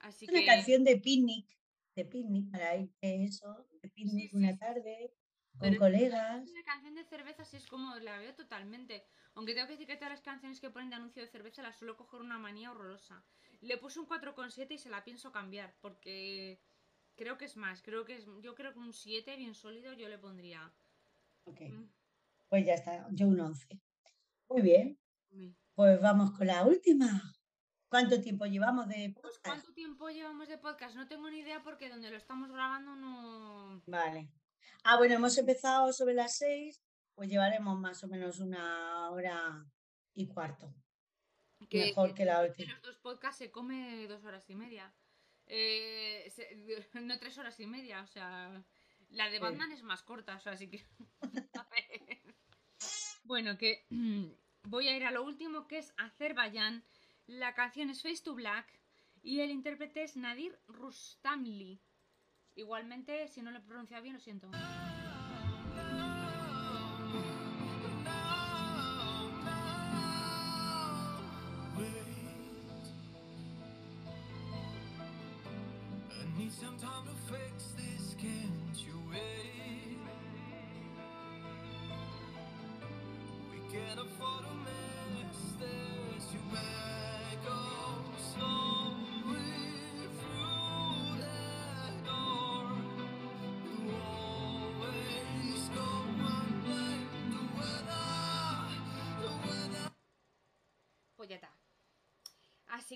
Así Es una que canción de picnic, de picnic para ir eso, de picnic sí, una tarde, con Pero colegas. una canción de cerveza sí es como la veo totalmente. Aunque tengo que decir que todas las canciones que ponen de anuncio de cerveza las suelo coger una manía horrorosa. Le puse un 4,7 y se la pienso cambiar porque creo que es más. Creo que es, yo creo que un 7 bien sólido yo le pondría. Ok, Mm, pues ya está, yo un 11. Muy bien, mm. pues vamos con la última. ¿Cuánto tiempo llevamos de Pues podcast? ¿cuánto tiempo llevamos de podcast? No tengo ni idea porque donde lo estamos grabando no... Vale. Ah, bueno, hemos empezado sobre las 6, pues llevaremos más o menos una hora y cuarto. Que, Mejor que la última. los dos podcasts se come dos horas y media. Eh, se- no tres horas y media, o sea... La de Sí. Batman es más corta, o sea, así que... Bueno, que voy a ir a lo último, que es Azerbaiyán. La canción es Face to Black y el intérprete es Nadir Rustamli. Igualmente, si no lo he pronunciado bien, lo siento.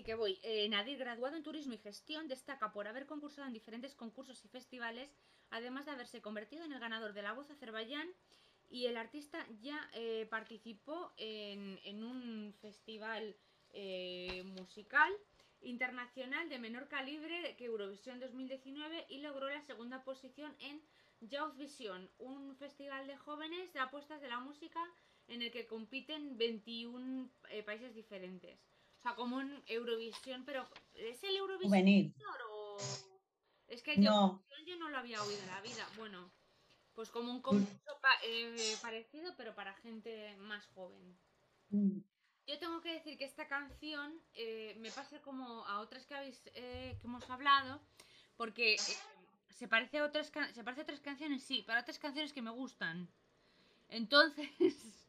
Así que voy. Eh, Nadir, graduado en turismo y gestión, destaca por haber concursado en diferentes concursos y festivales, además de haberse convertido en el ganador de la voz Azerbaiyán. Y el artista ya eh, participó en, un festival eh, musical internacional de menor calibre que Eurovisión 2019 y logró la segunda posición en Youth Vision, un festival de jóvenes de apuestas de la música en el que compiten 21 eh, países diferentes. O sea, como en Eurovisión, pero ¿es el Eurovisión Juvenil. o...? Es que No. yo, yo no lo había oído en la vida. Bueno, pues como un concurso pa- eh, parecido, pero para gente más joven. Mm, Yo tengo que decir que esta canción eh, me pasa como a otras que habéis eh, que hemos hablado, porque se parece a otras se parece a otras canciones, sí, para otras canciones que me gustan. Entonces,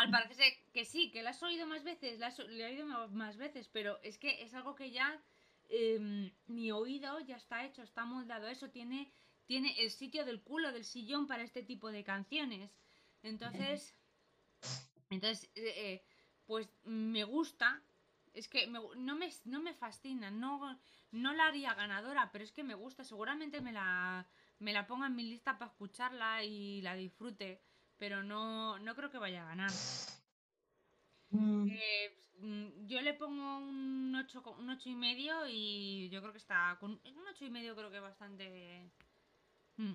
al parecer que sí, que la has oído más veces, la has, le he oído más veces, pero es que es algo que ya em, mi oído ya está hecho, está moldado eso, tiene, tiene el sitio del culo del sillón para este tipo de canciones. Entonces, entonces, eh, eh, pues me gusta. Es que me no, me, no me fascina, no, no la haría ganadora, pero es que me gusta. Seguramente me la, me la ponga en mi lista para escucharla y la disfrute, pero no, no creo que vaya a ganar. mm, Eh, mm, yo le pongo un 8, un ocho y medio y yo creo que está con un 8 y medio creo que bastante... Mm.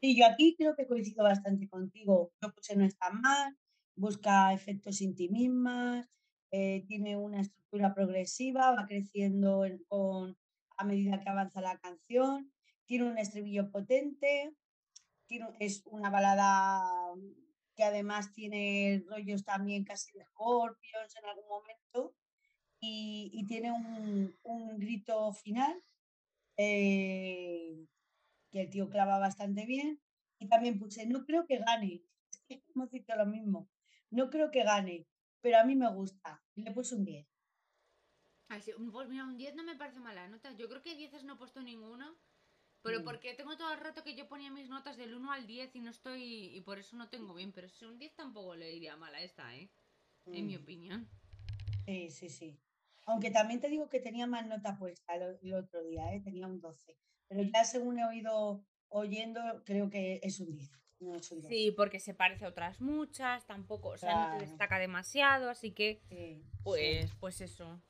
Sí, yo aquí creo que coincido bastante contigo. Yo puse no está mal, busca efectos en ti mismas, eh, tiene una estructura progresiva, va creciendo en- con, a medida que avanza la canción, tiene un estribillo potente, es una balada que además tiene rollos también casi de Scorpions en algún momento y, y tiene un, un grito final eh, que el tío clava bastante bien. Y también puse, no creo que gane. Es que hemos dicho lo mismo. No creo que gane, pero a mí me gusta. Le puse un 10. Ay, sí, Pues un 10 no me parece mala nota. Yo creo que 10 no he puesto ninguno. Pero Mm. porque tengo todo el rato que yo ponía mis notas del 1 al 10 y no estoy. Y por eso no tengo bien. Pero si un 10 tampoco le iría mal a esta, ¿eh? En mi Mm, opinión. Sí, sí, sí. Aunque también te digo que tenía más nota puesta el, otro día, ¿eh? tenía un 12. Pero ya según he oído oyendo, creo que es un 10. No es un 12. Sí, porque se parece a otras muchas, tampoco, o sea, no te destaca demasiado, así que, Sí, sí. pues, pues eso.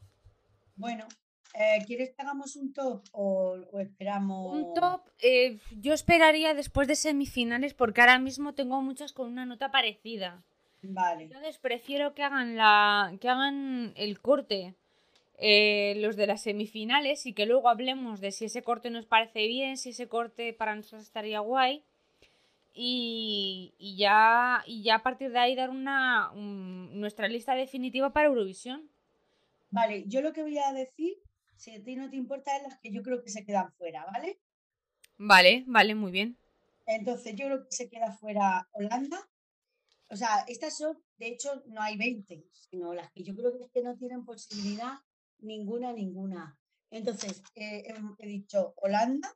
Bueno, eh, ¿quieres que hagamos un top o, o esperamos? Un top, eh, yo esperaría después de semifinales, porque ahora mismo tengo muchas con una nota parecida. Vale. Entonces prefiero que hagan la, que hagan el corte eh, los de las semifinales y que luego hablemos de si ese corte nos parece bien, si ese corte para nosotros estaría guay. Y, y ya, y ya a partir de ahí dar una, un- nuestra lista definitiva para Eurovisión. Vale, yo lo que voy a decir, si a ti no te importa, es las que yo creo que se quedan fuera, ¿vale? Vale, vale, muy bien. Entonces, yo creo que se queda fuera Holanda. O sea, estas son, de hecho, no hay 20, sino las que yo creo que, es que no tienen posibilidad ninguna, ninguna. Entonces, eh, hem- he dicho Holanda,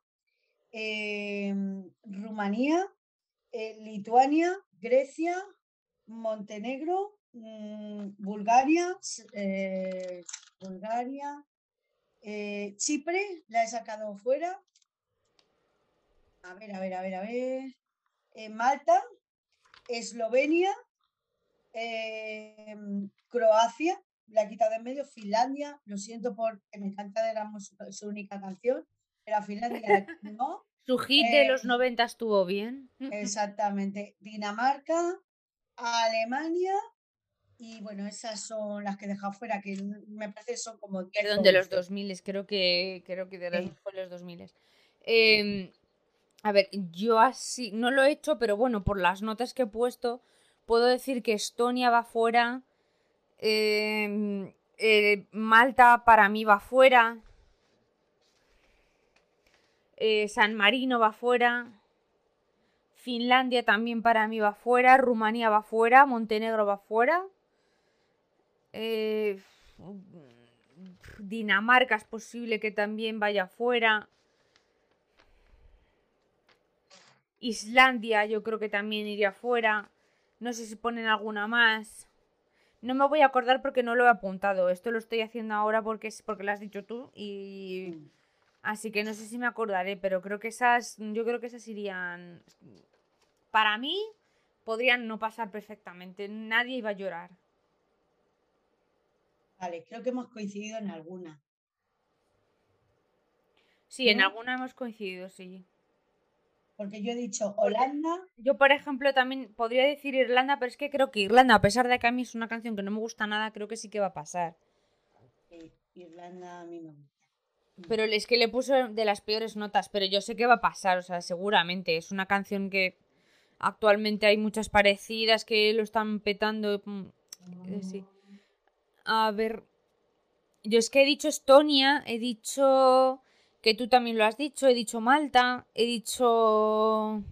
em, Rumanía, eh, Lituania, Grecia, Montenegro, mm, Bulgaria, eh, Bulgaria, eh, Chipre, la he sacado fuera. A ver, a ver, a ver, a ver. eh, Malta, Eslovenia, em, Croacia, la he quitado de en medio, Finlandia, lo siento porque me encanta, era su, su única canción, pero a Finlandia no, Su hit de los Eh, 90 estuvo bien. exactamente, Dinamarca, Alemania, y bueno, esas son las que he dejado fuera, que me parece son como 10 Perdón, de los 11. 2000, creo que, creo que de los Sí. mejores 2000. Em, a ver, yo así, no lo he hecho, pero bueno, por las notas que he puesto, puedo decir que Estonia va fuera, em, eh, Malta para mí va fuera, eh, San Marino va fuera, Finlandia también para mí va fuera, Rumanía va fuera, Montenegro va fuera. Eh, Dinamarca es posible que también vaya fuera. Islandia yo creo que también iría fuera. No sé si ponen alguna más. No me voy a acordar porque no lo he apuntado. Esto lo estoy haciendo ahora porque es porque lo has dicho tú y así que no sé si me acordaré, pero creo que esas yo creo que esas irían para mí podrían no pasar perfectamente. Nadie iba a llorar. Vale, creo que hemos coincidido en alguna. Sí, en alguna hemos coincidido, sí. Porque yo he dicho Holanda, Yo, por ejemplo, también podría decir Irlanda, pero es que creo que Irlanda, a pesar de que a mí es una canción que no me gusta nada, creo que sí que va a pasar. Irlanda a mí me gusta. Pero es que le puso de las peores notas, pero yo sé que va a pasar, o sea, seguramente. Es una canción que actualmente hay muchas parecidas que lo están petando. mm, sí. A ver. Yo es que he dicho Estonia, he dicho que tú también lo has dicho, he dicho Malta, he dicho.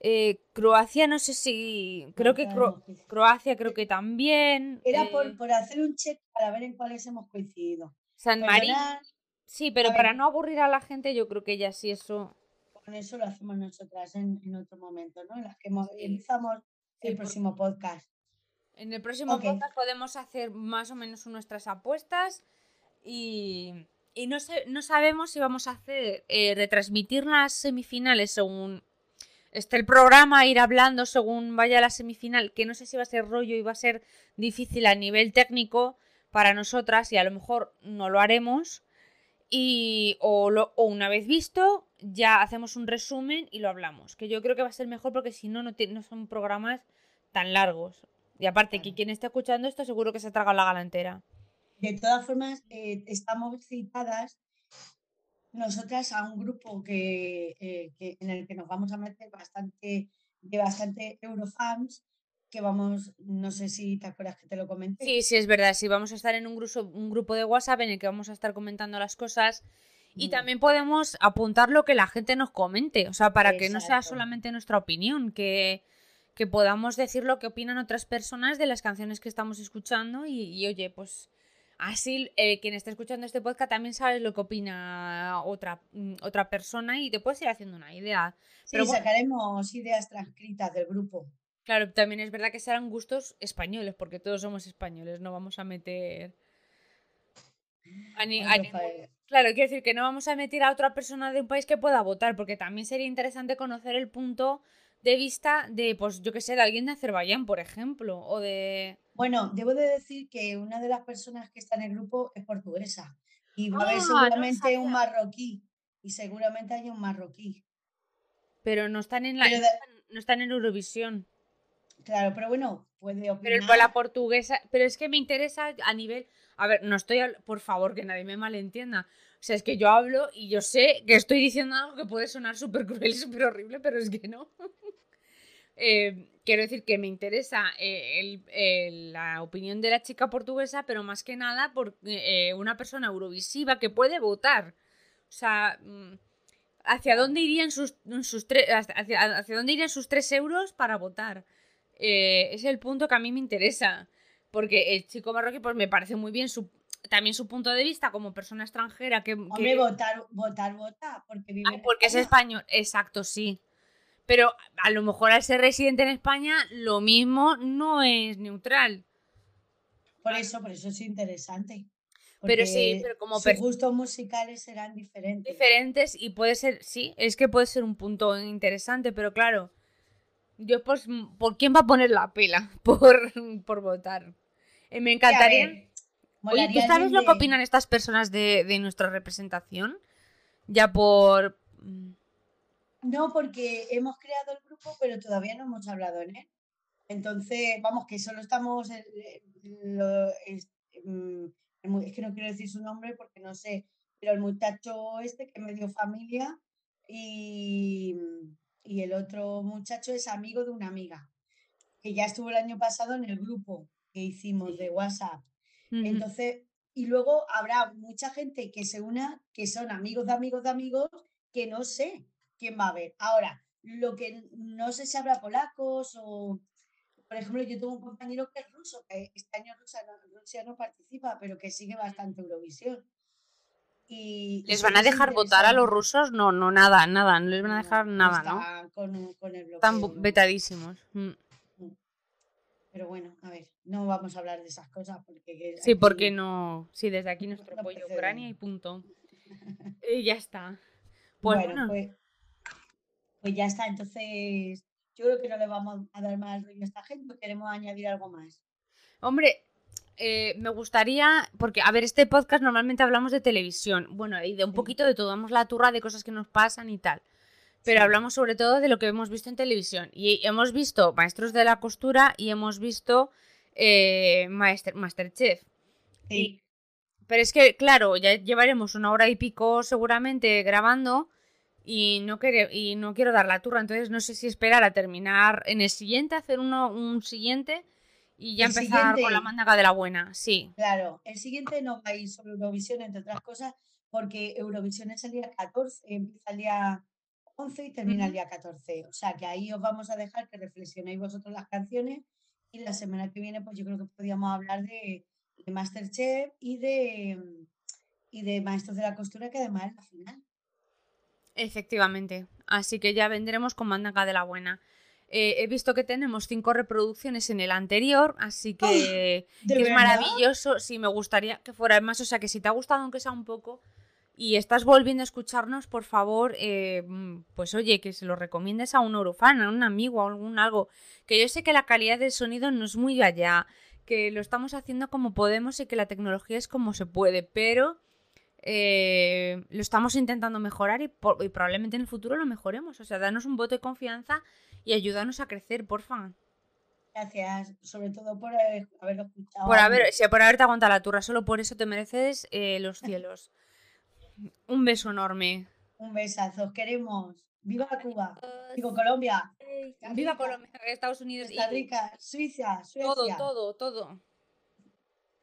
eh, Croacia, no sé si. Creo que Cro- hemos. Croacia, creo que también. Era eh, por, por hacer un check para ver en cuáles hemos coincidido. San. Perdonad, Sí, pero para no aburrir a la gente, yo creo que ya sí eso. con eso lo hacemos nosotras en, en otro momento, ¿no? En las que mo- Sí. el por- próximo podcast. En el próximo Ok. podcast podemos hacer más o menos nuestras apuestas y, y no, sé, no sabemos si vamos a hacer eh, retransmitir las semifinales según esté el programa, ir hablando según vaya la semifinal, que no sé si va a ser rollo y va a ser difícil a nivel técnico para nosotras y a lo mejor no lo haremos. Y o, lo- o una vez visto, ya hacemos un resumen y lo hablamos. Que yo creo que va a ser mejor porque si no, no, no son programas tan largos. Y aparte, que quien esté escuchando esto seguro que se traga la gala entera. De todas formas, eh, estamos citadas nosotras a un grupo que, eh, que- en el que nos vamos a meter bastante, de bastante Eurofans, que vamos, no sé si te acuerdas que te lo comenté. Sí, sí, es verdad. Sí, vamos a estar en un grupo, un grupo de WhatsApp en el que vamos a estar comentando las cosas. Y Mm. también podemos apuntar lo que la gente nos comente. O sea, para que no sea solamente nuestra opinión, que, que podamos decir lo que opinan otras personas de las canciones que estamos escuchando. Y, y, oye, pues así eh, quien esté escuchando este podcast también sabe lo que opina otra, mm, otra persona y te puedes ir haciendo una idea. Sí, pero bueno. sacaremos ideas transcritas del grupo. Claro, también es verdad que serán gustos españoles, porque todos somos españoles, no vamos a meter. A ni- a. Claro, quiero decir que no vamos a meter a otra persona de un país que pueda votar, porque también sería interesante conocer el punto de vista de, pues yo que sé, de alguien de Azerbaiyán, por ejemplo, o de. Bueno, debo de decir que una de las personas que está en el grupo es portuguesa y va a Ah, haber no lo seguramente un marroquí y seguramente hay un marroquí. Pero no están en la. Pero no de- están- no están en Eurovisión. Claro, pero bueno, puede Pero opinar. por la portuguesa, pero es que me interesa a nivel, a ver, no estoy, por favor, que nadie me malentienda. O sea, es que yo hablo y yo sé que estoy diciendo algo que puede sonar súper cruel y súper horrible, pero es que no. Eh, quiero decir que me interesa eh, el- el- la opinión de la chica portuguesa, pero más que nada por eh, una persona eurovisiva que puede votar. O sea, mm, ¿hacia dónde irían sus, sus tres, hacia, hacia dónde irían sus tres euros para votar? Eh, es el punto que a mí me interesa. Porque el chico marroquí, pues me parece muy bien su, también su punto de vista como persona extranjera que, Hombre, que- votar, votar, vota, porque vive Ah, porque es español, exacto, sí. Pero a lo mejor al ser residente en España, lo mismo no es neutral. Por eso, por eso es interesante. Pero sí, pero como sus gustos musicales serán diferentes. Diferentes y puede ser, sí, es que puede ser un punto interesante, pero claro, yo pues, ¿por quién va a poner la pila por, por votar? Eh, me Sí, encantaría... ver, Oye, ¿tú sabes lo que opinan estas personas de, de nuestra representación? Ya por... No, porque hemos creado el grupo, pero todavía no hemos hablado en él. Entonces, vamos, que solo estamos. lo- es, mm, es que no quiero decir su nombre porque no sé, pero el muchacho este que me dio familia y, y el otro muchacho es amigo de una amiga que ya estuvo el año pasado en el grupo que hicimos de WhatsApp. Entonces, y luego habrá mucha gente que se una, que son amigos de amigos de amigos, que no sé quién va a ver. Ahora, lo que no sé si habrá polacos o, por ejemplo, yo tengo un compañero que es ruso, que este año Rusia no, Rusia no participa, pero que sigue bastante Eurovisión. Y, ¿Les van a dejar votar a los rusos? No, no, nada, nada, no les van a dejar no nada, ¿no? está Con, con el Están vetadísimos. Mm. Pero bueno, a ver, no vamos a hablar de esas cosas porque que Sí, aquí- porque no. Sí, desde aquí nuestro No apoyo a. Ucrania y punto. Y ya está. Pues bueno, bueno, pues, pues ya está. Entonces, yo creo que no le vamos a dar más rollo a esta gente. o Queremos añadir algo más. hombre, eh, me gustaría. Porque, a ver, este podcast normalmente hablamos de televisión. Bueno, y de un Sí. poquito de todo. Damos la turra de cosas que nos pasan y tal. Pero Sí. hablamos sobre todo de lo que hemos visto en televisión. Y hemos visto Maestros de la Costura y hemos visto eh, Master, Masterchef. Sí, Pero es que, claro, ya llevaremos una hora y pico seguramente grabando y no, quere- y no quiero dar la turra, entonces no sé si esperar a terminar en el siguiente, hacer uno, un siguiente y ya El empezar con la mándaga de la buena, sí. claro. El siguiente no va a ir sobre Eurovisión, entre otras cosas, porque Eurovisión es el día 14, empieza el día 11 y termina el día 14. O sea que ahí os vamos a dejar que reflexionéis vosotros las canciones y la semana que viene pues yo creo que podríamos hablar de, de Masterchef y de, y de Maestros de la Costura, que además es la final. Efectivamente, así que ya vendremos con mándaga de la buena. Eh, he visto que tenemos cinco reproducciones en el anterior, así que, ¿de que es verdad? maravilloso. Sí, me gustaría que fuera más. O sea, que si te ha gustado, aunque sea un poco, y estás volviendo a escucharnos, por favor, eh, pues oye, que se lo recomiendes a un eurofan, a un amigo, a algún algo. Que yo sé que la calidad del sonido no es muy allá, que lo estamos haciendo como podemos y que la tecnología es como se puede, pero eh, lo estamos intentando mejorar y, por- y probablemente en el futuro lo mejoremos. O sea, danos un voto de confianza y ayúdanos a crecer, porfa. Gracias, sobre todo por haber- haberlo escuchado. Por, haber, si por haberte aguantado la turra, solo por eso te mereces eh, los cielos. Un beso enorme. Un besazo, os queremos. ¡Viva Cuba! Digo Colombia, Viva Colombia, Estados Unidos y Costa Rica, Suiza, Suecia. todo, todo, todo.